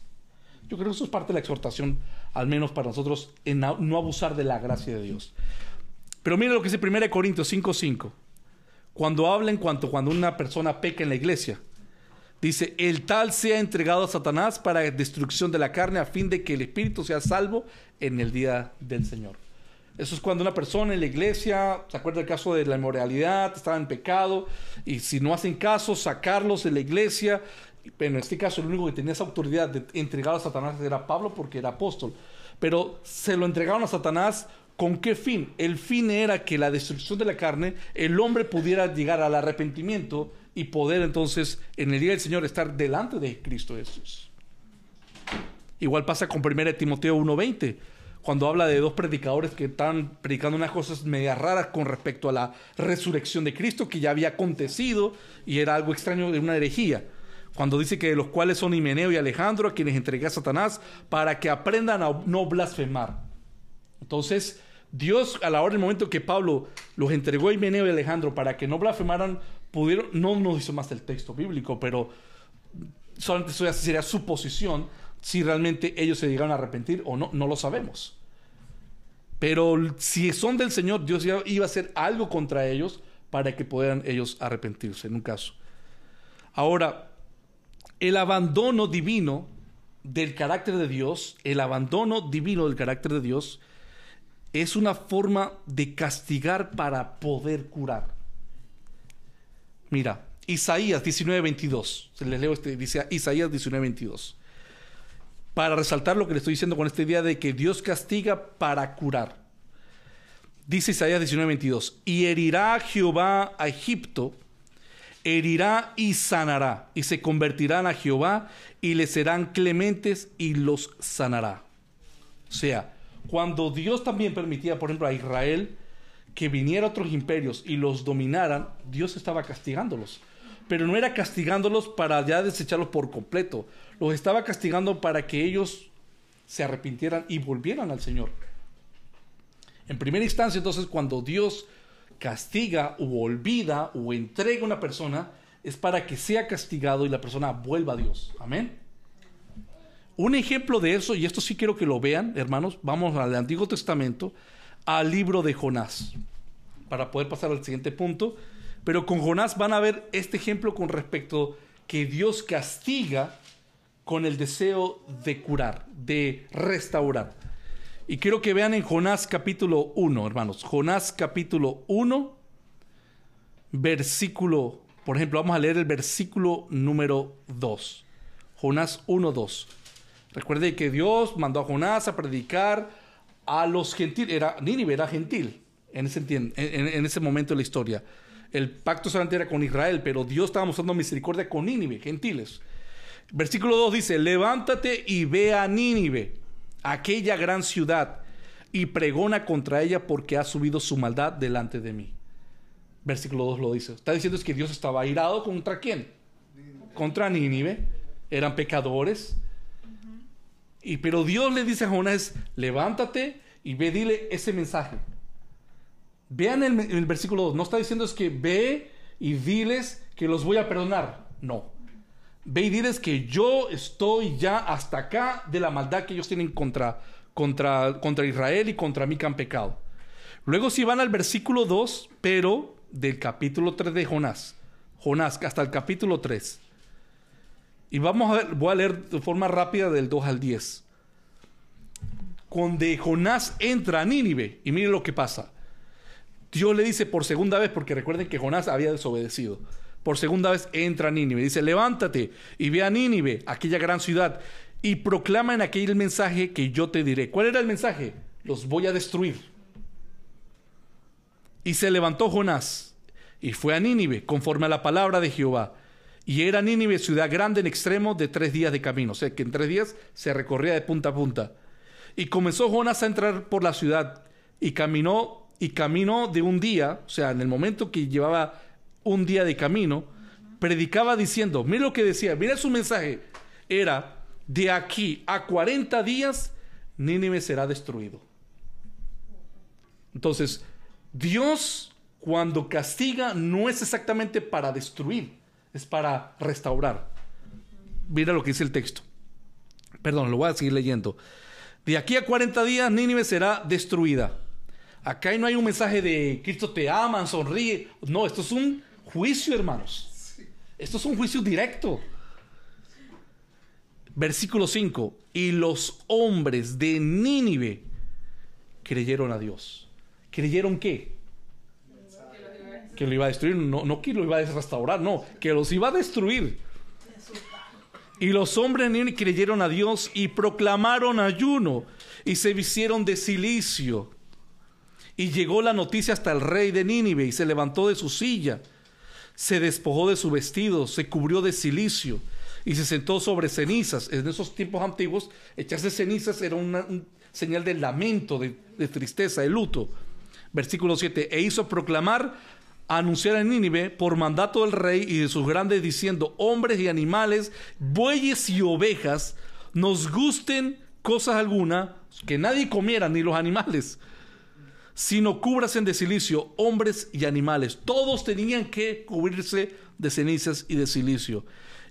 Yo creo que eso es parte de la exhortación, al menos para nosotros, en no abusar de la gracia de Dios. Pero mira lo que dice 1 Corintios 5:5. Cuando habla en cuanto cuando una persona peca en la iglesia, dice, el tal sea entregado a Satanás para destrucción de la carne a fin de que el espíritu sea salvo en el día del Señor. Eso es cuando una persona en la iglesia, se acuerda el caso de la inmoralidad, estaba en pecado, y si no hacen caso, sacarlos de la iglesia. Pero en este caso, el único que tenía esa autoridad de entregar a Satanás era Pablo porque era apóstol. Pero se lo entregaron a Satanás ¿Con qué fin? El fin era que la destrucción de la carne, el hombre pudiera llegar al arrepentimiento y poder entonces en el día del Señor estar delante de Cristo Jesús. Igual pasa con 1 Timoteo 1.20, cuando habla de dos predicadores que están predicando unas cosas media raras con respecto a la resurrección de Cristo que ya había acontecido y era algo extraño de una herejía. Cuando dice que los cuales son Himeneo y Alejandro, a quienes entregué a Satanás, para que aprendan a no blasfemar. Entonces, Dios, a la hora del momento que Pablo los entregó a Himeneo y Alejandro para que no blasfemaran, pudieron, no nos dice más el texto bíblico, pero solamente eso sería suposición si realmente ellos se llegaron a arrepentir o no, no lo sabemos. Pero si son del Señor, Dios ya iba a hacer algo contra ellos para que puedan ellos arrepentirse, en un caso. Ahora, el abandono divino del carácter de Dios, el abandono divino del carácter de Dios, es una forma de castigar para poder curar. Mira, Isaías 19:22, se les leo este, dice Isaías 19:22 para resaltar lo que le estoy diciendo con esta idea de que Dios castiga para curar. Dice Isaías 19:22, y herirá Jehová a Egipto, herirá y sanará, y se convertirán a Jehová, y le serán clementes y los sanará. O sea, cuando Dios también permitía, por ejemplo, a Israel que viniera otros imperios y los dominaran, Dios estaba castigándolos. Pero no era castigándolos para ya desecharlos por completo, los estaba castigando para que ellos se arrepintieran y volvieran al Señor. En primera instancia, entonces, cuando Dios castiga o olvida o entrega a una persona, es para que sea castigado y la persona vuelva a Dios. Amén. Un ejemplo de eso, y esto sí quiero que lo vean, hermanos, vamos al Antiguo Testamento, al libro de Jonás, para poder pasar al siguiente punto. Pero con Jonás van a ver este ejemplo con respecto que Dios castiga con el deseo de curar, de restaurar. Y quiero que vean en Jonás capítulo 1, hermanos. Jonás capítulo 1, versículo, por ejemplo, vamos a leer el versículo número 2. Jonás 1, 2. Recuerde que Dios mandó a Jonás a predicar a los gentiles. Era, Nínive era gentil en ese, en, en ese momento de la historia. El pacto solamente era con Israel, pero Dios estaba mostrando misericordia con Nínive, gentiles. Versículo 2 dice, levántate y ve a Nínive, aquella gran ciudad, y pregona contra ella porque ha subido su maldad delante de mí. Versículo 2 lo dice. Está diciendo es que Dios estaba airado contra quién? Contra Nínive. Eran pecadores. Y pero Dios le dice a Jonás, levántate y ve, dile ese mensaje. Vean el, versículo 2. No está diciendo es que ve y diles que los voy a perdonar. No. Ve y diles que yo estoy ya hasta acá de la maldad que ellos tienen contra, contra, contra Israel y contra mí que han pecado. Luego si van al versículo 2, pero del capítulo 3 de Jonás. Jonás, hasta el capítulo 3. Y vamos a ver, voy a leer de forma rápida del 2 al 10. Cuando Jonás entra a Nínive, y mire lo que pasa. Dios le dice por segunda vez, porque recuerden que Jonás había desobedecido por segunda vez entra a Nínive. Dice, levántate y ve a Nínive, aquella gran ciudad, y proclama en aquel mensaje que yo te diré. ¿Cuál era el mensaje? Los voy a destruir. Y se levantó Jonás y fue a Nínive conforme a la palabra de Jehová. Y era Nínive ciudad grande en extremo de tres días de camino. O sea que en tres días se recorría de punta a punta. Y comenzó Jonás a entrar por la ciudad y caminó y caminó de un día, o sea, en el momento que llevaba un día de camino, predicaba diciendo, mira lo que decía, mira su mensaje, era, de aquí a 40 días, Nínive será destruido. Entonces, Dios cuando castiga no es exactamente para destruir, es para restaurar. Mira lo que dice el texto. Perdón, lo voy a seguir leyendo. De aquí a 40 días Nínive será destruida. Acá no hay un mensaje de Cristo te ama, sonríe. No, esto es un juicio, hermanos. Esto es un juicio directo. Versículo 5. Y los hombres de Nínive creyeron a Dios. ¿Creyeron qué? Que lo iba a destruir. No, no que lo iba a restaurar, no. Que los iba a destruir. Y los hombres creyeron a Dios y proclamaron ayuno y se vistieron de silicio. Y llegó la noticia hasta el rey de Nínive y se levantó de su silla se despojó de su vestido, se cubrió de silicio y se sentó sobre cenizas. En esos tiempos antiguos, echarse cenizas era un señal de lamento, de, de tristeza, de luto. Versículo 7, e hizo proclamar, anunciar en Nínive por mandato del rey y de sus grandes diciendo, hombres y animales, bueyes y ovejas, nos gusten cosas alguna que nadie comiera, ni los animales, sino cúbrasen de silicio hombres y animales. Todos tenían que cubrirse de cenizas y de silicio.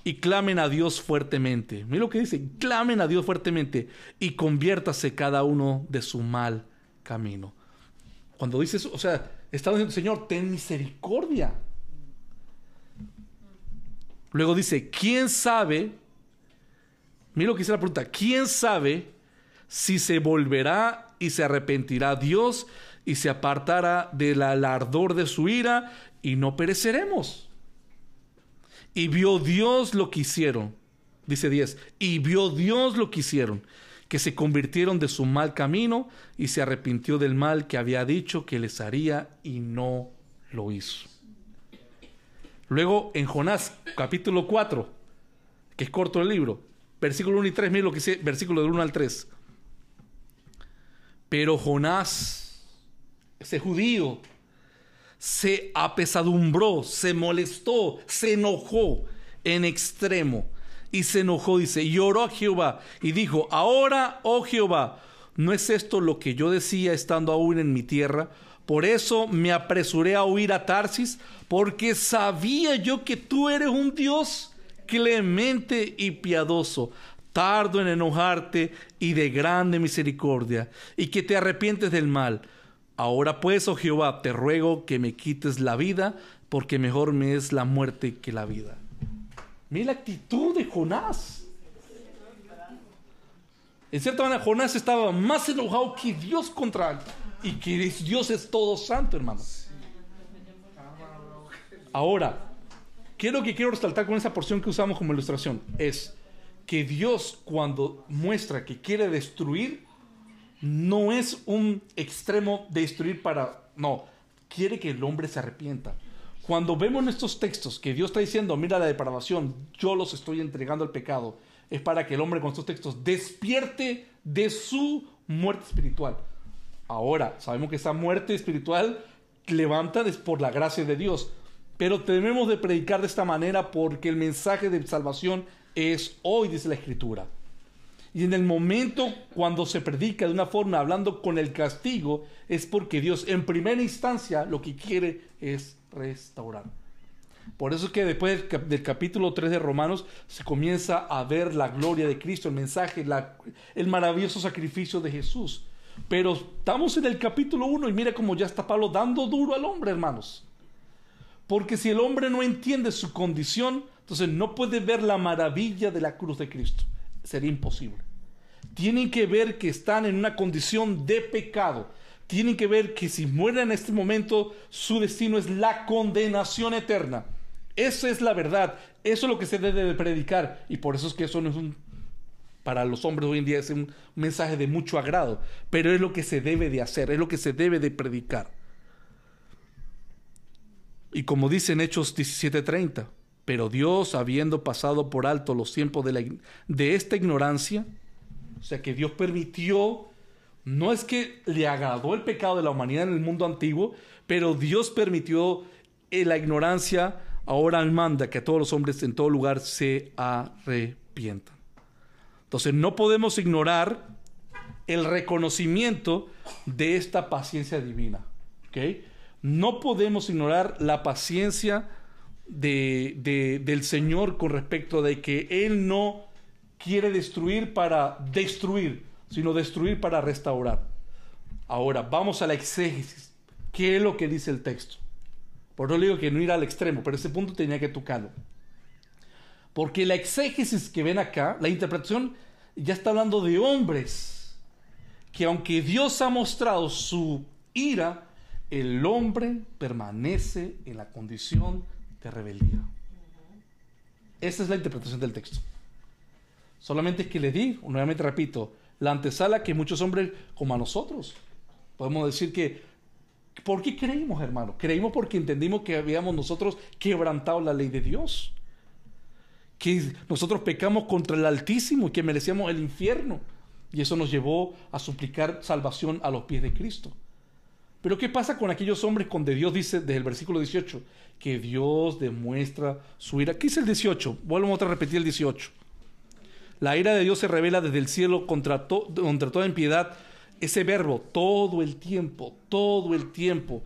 Y clamen a Dios fuertemente. Mira lo que dice, clamen a Dios fuertemente y conviértase cada uno de su mal camino. Cuando dice eso, o sea, está diciendo, Señor, ten misericordia. Luego dice, ¿quién sabe? Mira lo que dice la pregunta, ¿quién sabe si se volverá y se arrepentirá Dios y se apartará del ardor de su ira y no pereceremos? Y vio Dios lo que hicieron, dice 10, y vio Dios lo que hicieron, que se convirtieron de su mal camino y se arrepintió del mal que había dicho que les haría y no lo hizo. Luego en Jonás capítulo 4, que es corto el libro, versículo 1 y 3, mira lo que dice, versículo del 1 al 3. Pero Jonás, ese judío, se apesadumbró, se molestó, se enojó en extremo. Y se enojó, dice, y oró a Jehová y dijo, ahora, oh Jehová, ¿no es esto lo que yo decía estando aún en mi tierra? Por eso me apresuré a huir a Tarsis, porque sabía yo que tú eres un Dios clemente y piadoso, tardo en enojarte y de grande misericordia, y que te arrepientes del mal. Ahora pues, oh Jehová, te ruego que me quites la vida, porque mejor me es la muerte que la vida. Mira la actitud de Jonás. En cierta manera, Jonás estaba más enojado que Dios contra él. Y que Dios es todo santo, hermano. Ahora, ¿qué es lo que quiero resaltar con esa porción que usamos como ilustración? Es que Dios cuando muestra que quiere destruir, no es un extremo de destruir para... No, quiere que el hombre se arrepienta. Cuando vemos en estos textos que Dios está diciendo, mira la depravación, yo los estoy entregando al pecado, es para que el hombre con estos textos despierte de su muerte espiritual. Ahora, sabemos que esa muerte espiritual levanta es por la gracia de Dios, pero debemos de predicar de esta manera porque el mensaje de salvación es hoy, dice la Escritura. Y en el momento cuando se predica de una forma hablando con el castigo, es porque Dios en primera instancia lo que quiere es restaurar. Por eso es que después del capítulo 3 de Romanos se comienza a ver la gloria de Cristo, el mensaje, el maravilloso sacrificio de Jesús. Pero estamos en el capítulo 1 y mira cómo ya está Pablo dando duro al hombre, hermanos. Porque si el hombre no entiende su condición, entonces no puede ver la maravilla de la cruz de Cristo. Sería imposible. Tienen que ver que están en una condición de pecado. Tienen que ver que si mueren en este momento, su destino es la condenación eterna. Esa es la verdad. Eso es lo que se debe de predicar. Y por eso es que eso no es un... Para los hombres hoy en día es un mensaje de mucho agrado. Pero es lo que se debe de hacer. Es lo que se debe de predicar. Y como dice en Hechos 17:30, pero Dios, habiendo pasado por alto los tiempos de, de esta ignorancia, o sea que Dios permitió, no es que le agradó el pecado de la humanidad en el mundo antiguo, pero Dios permitió eh, la ignorancia, ahora manda que todos los hombres en todo lugar se arrepientan. Entonces no podemos ignorar el reconocimiento de esta paciencia divina. ¿okay? No podemos ignorar la paciencia de, del Señor con respecto de que Él no quiere destruir para destruir, sino destruir para restaurar. Ahora, vamos a la exégesis. ¿Qué es lo que dice el texto? Por le digo que no ir al extremo, pero ese punto tenía que tocarlo. Porque la exégesis que ven acá, la interpretación, ya está hablando de hombres que aunque Dios ha mostrado su ira, el hombre permanece en la condición de rebeldía. Esa es la interpretación del texto. Solamente es que le di, nuevamente repito, la antesala que muchos hombres, como a nosotros, podemos decir que, ¿por qué creímos, hermano? Creímos porque entendimos que habíamos nosotros quebrantado la ley de Dios. Que nosotros pecamos contra el Altísimo y que merecíamos el infierno. Y eso nos llevó a suplicar salvación a los pies de Cristo. Pero ¿qué pasa con aquellos hombres donde Dios dice, desde el versículo 18, que Dios demuestra su ira? ¿Qué es el 18? Vuelvo a repetir el 18. La ira de Dios se revela desde el cielo contra, contra toda impiedad. Ese verbo, todo el tiempo, todo el tiempo.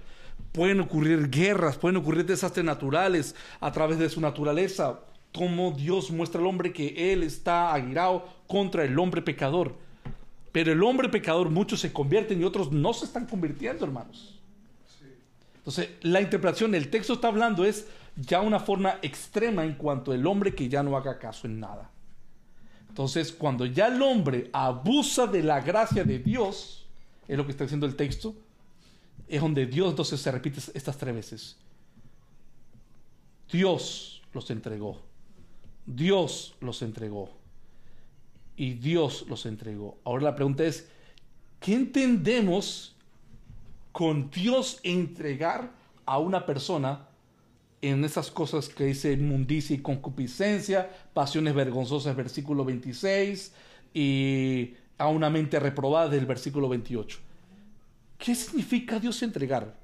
Pueden ocurrir guerras, pueden ocurrir desastres naturales a través de su naturaleza. Como Dios muestra al hombre que Él está aguirado contra el hombre pecador. Pero el hombre pecador, muchos se convierten y otros no se están convirtiendo, hermanos. Entonces, la interpretación del texto está hablando es ya una forma extrema en cuanto al hombre que ya no haga caso en nada. Entonces, cuando ya el hombre abusa de la gracia de Dios, es lo que está diciendo el texto, es donde Dios entonces se repite estas tres veces. Dios los entregó. Dios los entregó. Y Dios los entregó. Ahora la pregunta es, ¿qué entendemos con Dios entregar a una persona en esas cosas que dice inmundicia y concupiscencia, pasiones vergonzosas, versículo 26, y a una mente reprobada del versículo 28. ¿Qué significa Dios entregar?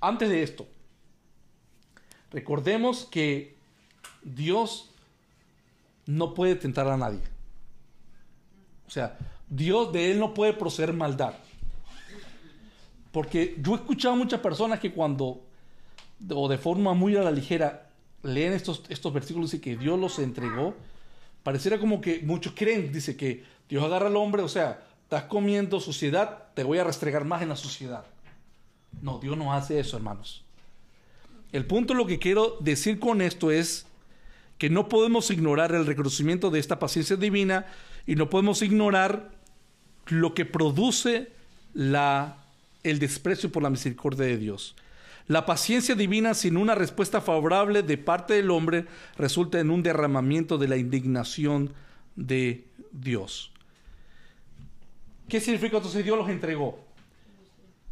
Antes de esto, recordemos que Dios no puede tentar a nadie. O sea, Dios de Él no puede proceder maldad. Porque yo he escuchado a muchas personas que cuando, o de forma muy a la ligera, leen estos, estos versículos y que Dios los entregó, pareciera como que muchos creen, dice que Dios agarra al hombre, o sea, estás comiendo suciedad, te voy a restregar más en la suciedad. No, Dios no hace eso, hermanos. El punto, lo que quiero decir con esto es que no podemos ignorar el reconocimiento de esta paciencia divina y no podemos ignorar lo que produce la, el desprecio por la misericordia de Dios. La paciencia divina sin una respuesta favorable de parte del hombre resulta en un derramamiento de la indignación de Dios. ¿Qué significa entonces Dios los entregó?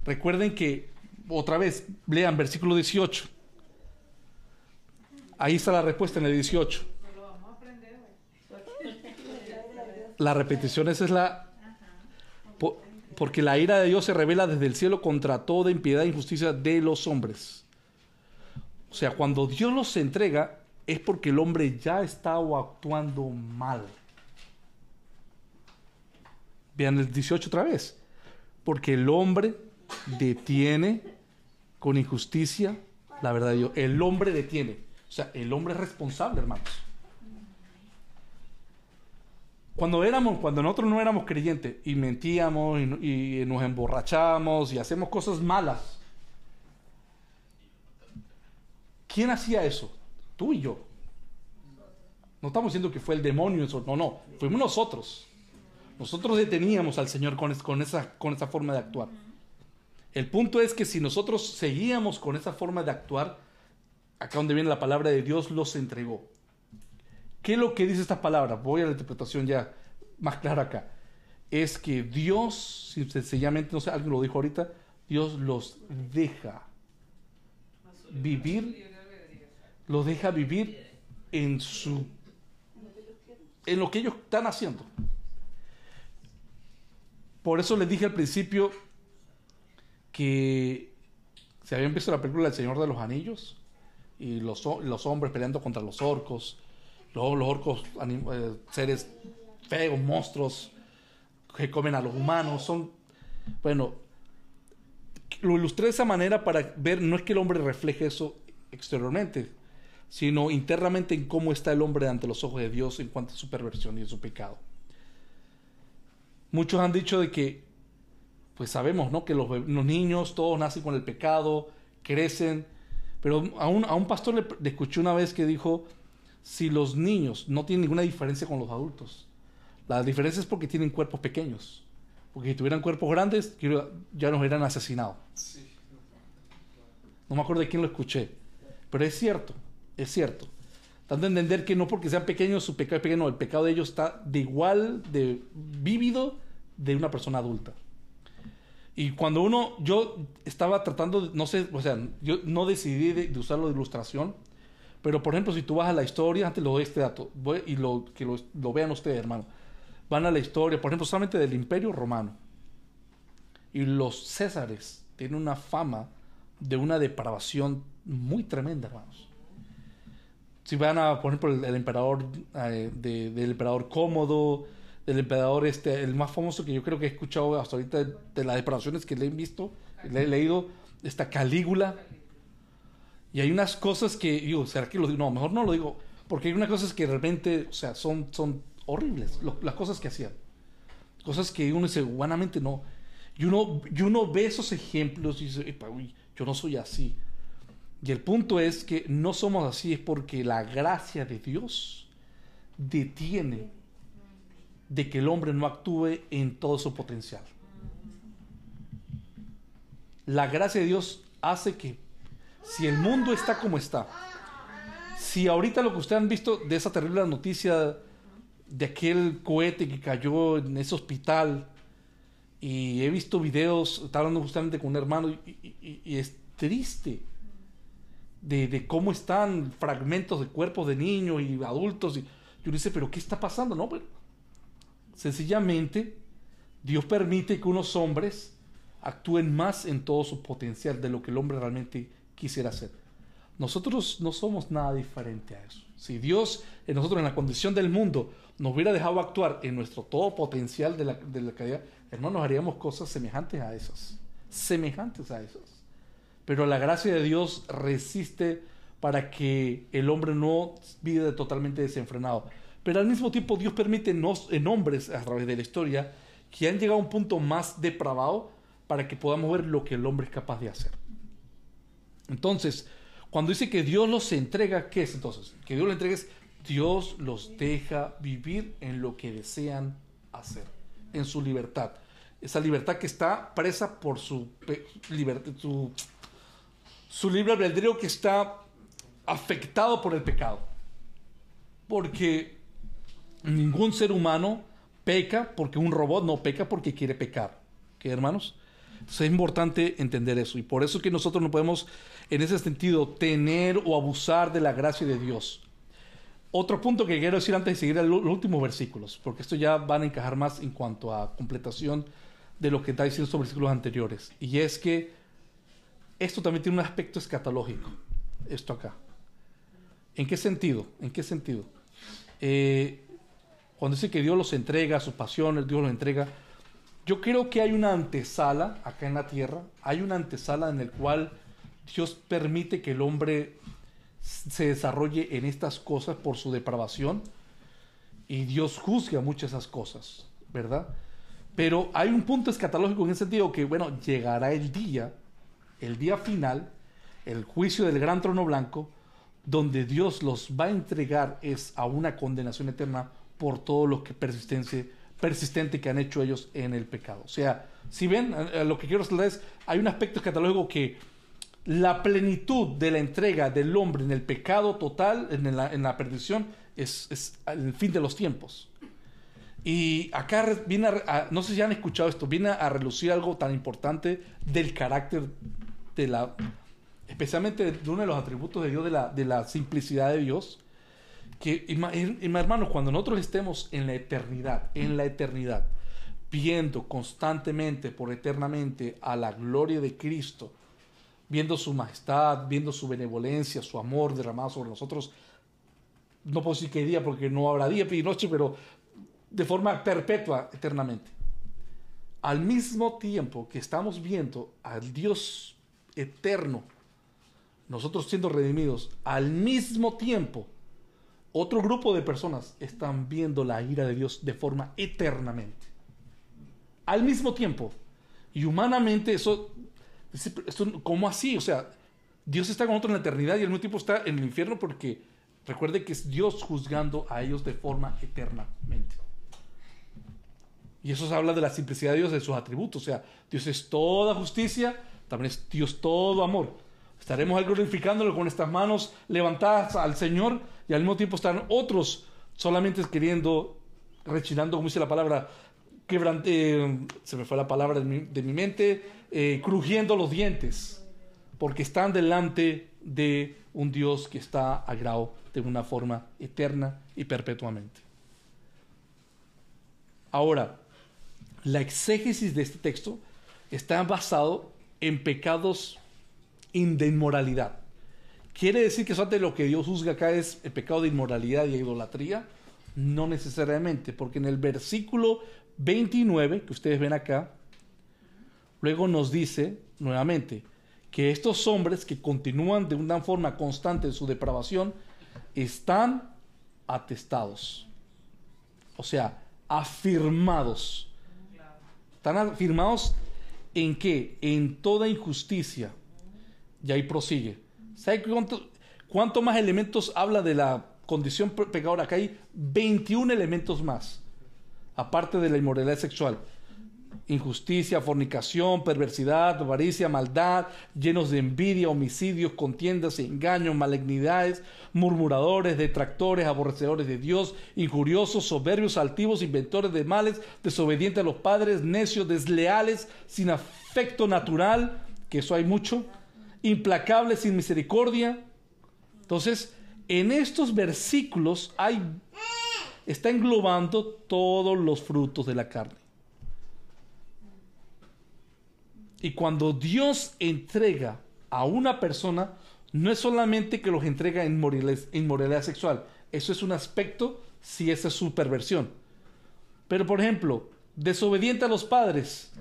Recuerden que, otra vez, lean versículo 18. Ahí está la respuesta en el 18. No lo vamos a aprender hoy. La repetición esa es la... po- Porque la ira de Dios se revela desde el cielo contra toda impiedad e injusticia de los hombres. O sea, cuando Dios los entrega es porque el hombre ya estaba actuando mal. Vean el 18 otra vez. Porque el hombre detiene con injusticia la verdad de Dios. El hombre detiene. O sea, el hombre es responsable, hermanos. Cuando éramos, cuando nosotros no éramos creyentes y mentíamos y, nos emborrachamos y hacemos cosas malas, ¿quién hacía eso? Tú y yo. No estamos diciendo que fue el demonio, eso, no, no, fuimos nosotros. Nosotros deteníamos al Señor con, con esa, con esa forma de actuar. El punto es que si nosotros seguíamos con esa forma de actuar, acá donde viene la palabra de Dios los entregó. ¿Qué es lo que dice esta palabra? Voy a la interpretación ya más clara acá. Es que Dios, sencillamente, no sé, alguien lo dijo ahorita, Dios los deja vivir, los deja vivir en su, en lo que ellos están haciendo. Por eso les dije al principio que se había empezado la película El Señor de los Anillos y los hombres peleando contra los orcos, los orcos, eh, seres feos, monstruos que comen a los humanos, son, bueno, lo ilustré de esa manera para ver, no es que el hombre refleje eso exteriormente, sino internamente en cómo está el hombre ante los ojos de Dios en cuanto a su perversión y a su pecado. Muchos han dicho de que, pues sabemos, ¿no? Que los, los niños todos nacen con el pecado, crecen, pero a un, a un pastor le escuché una vez que dijo, si los niños no tienen ninguna diferencia con los adultos, la diferencia es porque tienen cuerpos pequeños, porque si tuvieran cuerpos grandes, ya nos hubieran asesinado. No me acuerdo de quién lo escuché. Pero es cierto, es cierto. Dando a entender que no porque sean pequeños su pecado es pequeño, no, el pecado de ellos está de igual, de vívido de una persona adulta. Y cuando uno, yo estaba tratando, no sé, o sea, yo no decidí de, de usarlo de ilustración, pero por ejemplo, si tú vas a la historia, antes lo doy este dato, y lo, que lo, vean ustedes, hermano. van a la historia, por ejemplo, solamente del Imperio Romano. Y los Césares tienen una fama de una depravación muy tremenda, hermanos. Si van a, por ejemplo, el, emperador eh, de- del emperador Cómodo, del emperador este, el más famoso que yo creo que he escuchado hasta ahorita de, de las depravaciones que le he visto, le he leído, esta Calígula. Y hay unas cosas que, digo, ¿será que lo digo? No, mejor no lo digo, porque hay unas cosas que realmente, o sea, son, son horribles, lo- las cosas que hacían. Cosas que uno dice, humanamente no. Y uno, y uno ve esos ejemplos y dice, "Epa, uy, yo no soy así. Y el punto es que no somos así, es porque la gracia de Dios detiene de que el hombre no actúe en todo su potencial. La gracia de Dios hace que si el mundo está como está, si ahorita lo que ustedes han visto de esa terrible noticia de aquel cohete que cayó en ese hospital, y he visto videos, estaba hablando justamente con un hermano, y, es triste de, cómo están fragmentos de cuerpos de niños y adultos, y y uno dice, pero ¿qué está pasando? No, pero sencillamente Dios permite que unos hombres actúen más en todo su potencial de lo que el hombre realmente quisiera hacer. Nosotros no somos nada diferente a eso. Si Dios en nosotros, en la condición del mundo, nos hubiera dejado actuar en nuestro todo potencial de la, de la calidad, hermanos, haríamos cosas semejantes a esas. Semejantes a esas. Pero la gracia de Dios resiste para que el hombre no viva totalmente desenfrenado. Pero al mismo tiempo Dios permite en hombres a través de la historia que han llegado a un punto más depravado para que podamos ver lo que el hombre es capaz de hacer. Entonces, cuando dice que Dios los entrega, ¿qué es entonces? Que Dios los entrega es Dios los deja vivir en lo que desean hacer, en su libertad. Esa libertad que está presa por su, su, su libre albedrío que está afectado por el pecado. Porque ningún ser humano peca porque un robot no peca porque quiere pecar. ¿Qué, hermanos? Es importante entender eso. Y por eso es que nosotros no podemos, en ese sentido, tener o abusar de la gracia de Dios. Otro punto que quiero decir antes de seguir a los últimos versículos, porque esto ya van a encajar más en cuanto a completación de lo que está diciendo estos versículos anteriores. Y es que esto también tiene un aspecto escatológico. Esto acá. ¿En qué sentido? ¿En qué sentido? Eh, cuando dice que Dios los entrega, sus pasiones, Dios los entrega. Yo creo que hay una antesala acá en la tierra, hay una antesala en el cual Dios permite que el hombre se desarrolle en estas cosas por su depravación y Dios juzga muchas esas cosas, ¿verdad? Pero hay un punto escatológico en el sentido que, bueno, llegará el día, el día final, el juicio del gran trono blanco, donde Dios los va a entregar es a una condenación eterna por todo lo que persistente, persistente que han hecho ellos en el pecado. O sea, si ven, eh, eh, lo que quiero hablar es, hay un aspecto escatológico que la plenitud de la entrega del hombre en el pecado total, en la, en la perdición, es, es el fin de los tiempos. Y acá viene, a- no sé si han escuchado esto, viene a relucir algo tan importante del carácter de la, especialmente de uno de los atributos de Dios, de la, de la simplicidad de Dios, que, ima- ima- hermanos, cuando nosotros estemos en la eternidad, en la eternidad, viendo constantemente, por eternamente, a la gloria de Cristo, viendo su majestad, viendo su benevolencia, su amor derramado sobre nosotros, no puedo decir qué día porque no habrá día y noche, pero de forma perpetua, eternamente. Al mismo tiempo que estamos viendo al Dios eterno, nosotros siendo redimidos, al mismo tiempo, otro grupo de personas están viendo la ira de Dios de forma eternamente. Al mismo tiempo. Y humanamente eso, ¿cómo así? O sea, Dios está con otros en la eternidad y al mismo tiempo está en el infierno porque recuerde que es Dios juzgando a ellos de forma eternamente. Y eso se habla de la simplicidad de Dios, de sus atributos. O sea, Dios es toda justicia, también es Dios todo amor. Estaremos glorificándolo con estas manos levantadas al Señor y al mismo tiempo están otros solamente queriendo, rechinando, como dice la palabra, quebrant- eh, se me fue la palabra de mi, mente, eh, crujiendo los dientes, porque están delante de un Dios que está a grado de una forma eterna y perpetuamente. Ahora, la exégesis de este texto está basado en pecados de inmoralidad. ¿Quiere decir que solamente lo que Dios juzga acá es el pecado de inmoralidad y idolatría? No necesariamente, porque en el versículo 29 que ustedes ven acá, luego nos dice nuevamente que estos hombres que continúan de una forma constante en su depravación están atestados, o sea, afirmados. Están afirmados en qué? En toda injusticia. Y ahí prosigue. ¿Sabe cuánto, cuánto más elementos habla de la condición pecadora? Acá hay 21 elementos más, aparte de la inmoralidad sexual injusticia, fornicación, perversidad, avaricia, maldad, llenos de envidia, homicidios, contiendas, engaños, malignidades, murmuradores, detractores, aborrecedores de Dios, injuriosos, soberbios, altivos, inventores de males, desobedientes a los padres, necios, desleales, sin afecto natural, que eso hay mucho, implacables, sin misericordia. Entonces, en estos versículos hay está englobando todos los frutos de la carne. Y cuando Dios entrega a una persona, no es solamente que los entrega en inmoralidad sexual. Eso es un aspecto si esa es su perversión. Pero, por ejemplo, desobediente a los padres.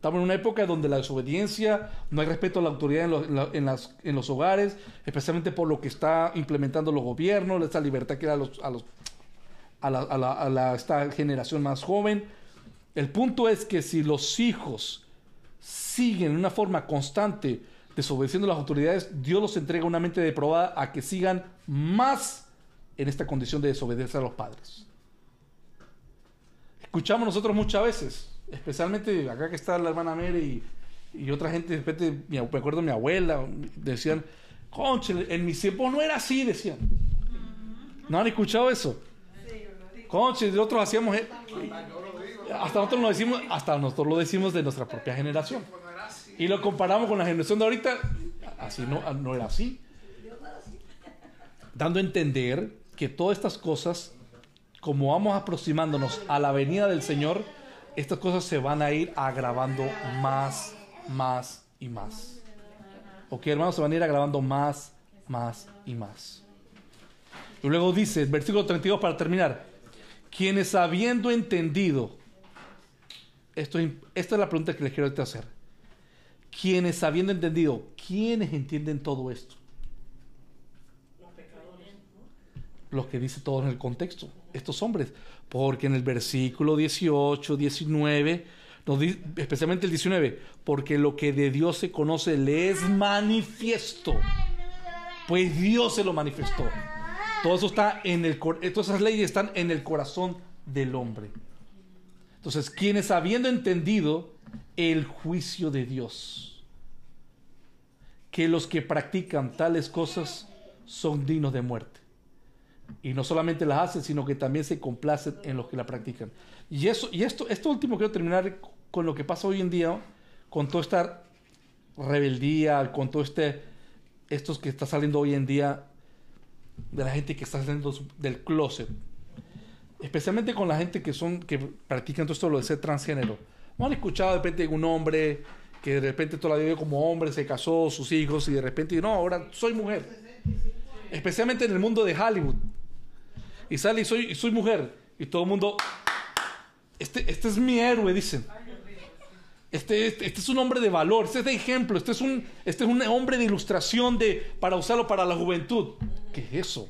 Estamos en una época donde la desobediencia, no hay respeto a la autoridad en los, hogares, especialmente por lo que está implementando los gobiernos, esta libertad que da a, los, a, la, a la, esta generación más joven. El punto es que si los hijos siguen en una forma constante desobedeciendo a las autoridades, Dios los entrega una mente deprobada a que sigan más en esta condición de desobedecer a los padres. Escuchamos nosotros muchas veces, especialmente acá que está la hermana Mary y, otra gente, de repente, me acuerdo mi abuela, decían, conche, en mi tiempo no era así, decían. ¿No han escuchado eso? Conche, nosotros hacíamos... E-, hasta nosotros lo decimos, hasta nosotros lo decimos de nuestra propia generación. Y lo comparamos con la generación de ahorita, así no, no era así. Dando a entender que todas estas cosas, como vamos aproximándonos a la venida del Señor, estas cosas se van a ir agravando más, más y más. Ok, hermanos, se van a ir agravando más, más y más. Y luego dice, versículo 32 para terminar, quienes habiendo entendido esto, esta es la pregunta que les quiero hacer. Quienes habiendo entendido, ¿quiénes entienden todo esto? Los que dice todo en el contexto, estos hombres. Porque en el versículo 18, 19, especialmente el 19, porque lo que de Dios se conoce le es manifiesto. Pues Dios se lo manifestó. Todo eso está en el todas esas leyes están en el corazón del hombre. Entonces, quienes habiendo entendido el juicio de Dios, que los que practican tales cosas son dignos de muerte. Y no solamente las hacen, sino que también se complacen en los que la practican. Y, eso, y esto, esto último quiero terminar con lo que pasa hoy en día, con toda esta rebeldía, con todo este, estos que está saliendo hoy en día, de la gente que está saliendo del closet, especialmente con la gente que son que practican todo esto lo de ser transgénero. ¿No han escuchado de repente un hombre que de repente toda la vida como hombre se casó, sus hijos y de repente no, ahora soy mujer? Especialmente en el mundo de Hollywood. Y sale y soy, soy mujer. Y todo el mundo, este, este es mi héroe, dicen. Este, este, este, es un hombre de valor, este es de ejemplo, este es un, este es un hombre de ilustración de, para usarlo para la juventud. ¿Qué es eso?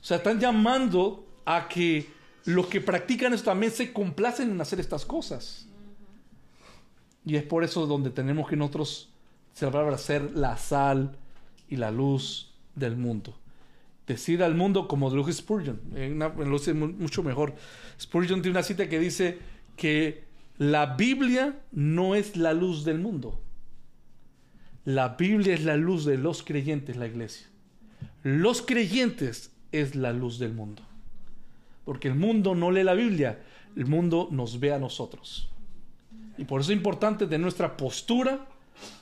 O sea, están llamando a que los que practican esto también se complacen en hacer estas cosas. Y es por eso donde tenemos que nosotros ser la sal y la luz del mundo. Decir al mundo como lo Spurgeon, lo dice mucho mejor. Spurgeon tiene una cita que dice que la Biblia no es la luz del mundo. La Biblia es la luz de los creyentes, la iglesia. Los creyentes es la luz del mundo. Porque el mundo no lee la Biblia, el mundo nos ve a nosotros. Y por eso es importante de nuestra postura,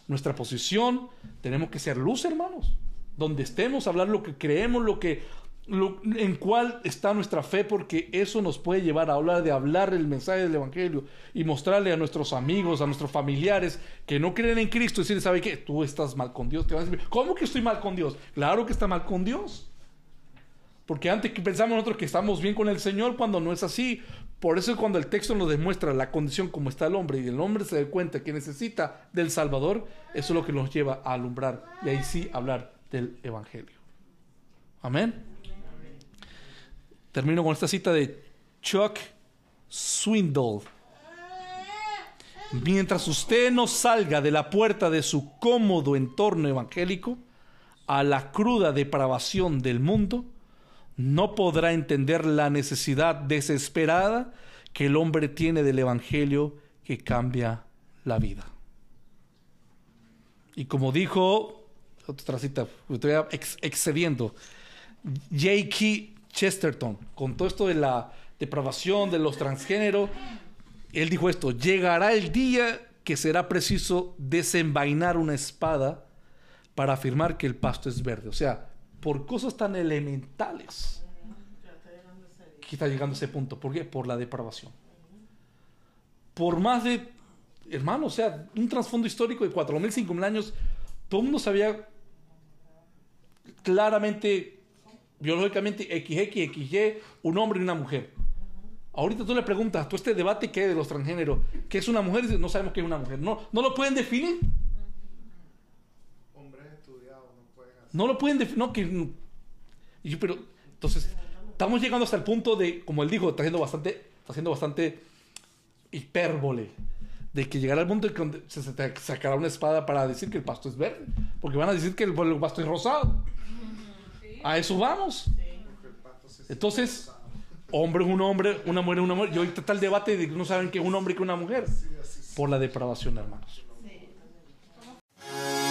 nuestra posición. Tenemos que ser luz, hermanos. Donde estemos, hablar lo que creemos, lo que en cuál está nuestra fe, porque eso nos puede llevar a hablar de hablar el mensaje del Evangelio y mostrarle a nuestros amigos, a nuestros familiares que no creen en Cristo, decirles, ¿sabe qué? Tú estás mal con Dios. Te a decir, ¿cómo que estoy mal con Dios? Claro que está mal con Dios. Porque antes pensamos nosotros que estamos bien con el Señor cuando no es así. Por eso cuando el texto nos demuestra la condición como está el hombre y el hombre se da cuenta que necesita del Salvador, eso es lo que nos lleva a alumbrar y ahí sí hablar del Evangelio. Amén. Termino con esta cita de Chuck Swindoll. Mientras usted no salga de la puerta de su cómodo entorno evangélico a la cruda depravación del mundo, no podrá entender la necesidad desesperada que el hombre tiene del Evangelio que cambia la vida. Y como dijo, otra cita, estoy ex- excediendo, J.K. Chesterton, con todo esto de la depravación de los transgéneros, él dijo esto, llegará el día que será preciso desenvainar una espada para afirmar que el pasto es verde. O sea, por cosas tan elementales que está llegando a ese punto. ¿Por qué? Por la depravación. Por más de, hermano, o sea, un trasfondo histórico de 4.000, 5.000 años, todo el mundo sabía claramente, biológicamente, XX, XY, un hombre y una mujer. Ahorita tú le preguntas, tú este debate que hay de los transgéneros, ¿qué es una mujer? No sabemos qué es una mujer. No, no lo pueden definir. Hombres estudiados no pueden hacer. No lo pueden definir. No, que. y yo, pero, entonces, estamos llegando hasta el punto de, como él dijo, está haciendo bastante, está haciendo bastante hipérbole de que llegará el punto en que se te sacará una espada para decir que el pasto es verde, porque van a decir que el, pasto es rosado. A eso vamos. Entonces, hombre un hombre, una mujer es una mujer. Y ahorita está el debate de que no saben que es un hombre que una mujer. Por la depravación, hermanos. Sí.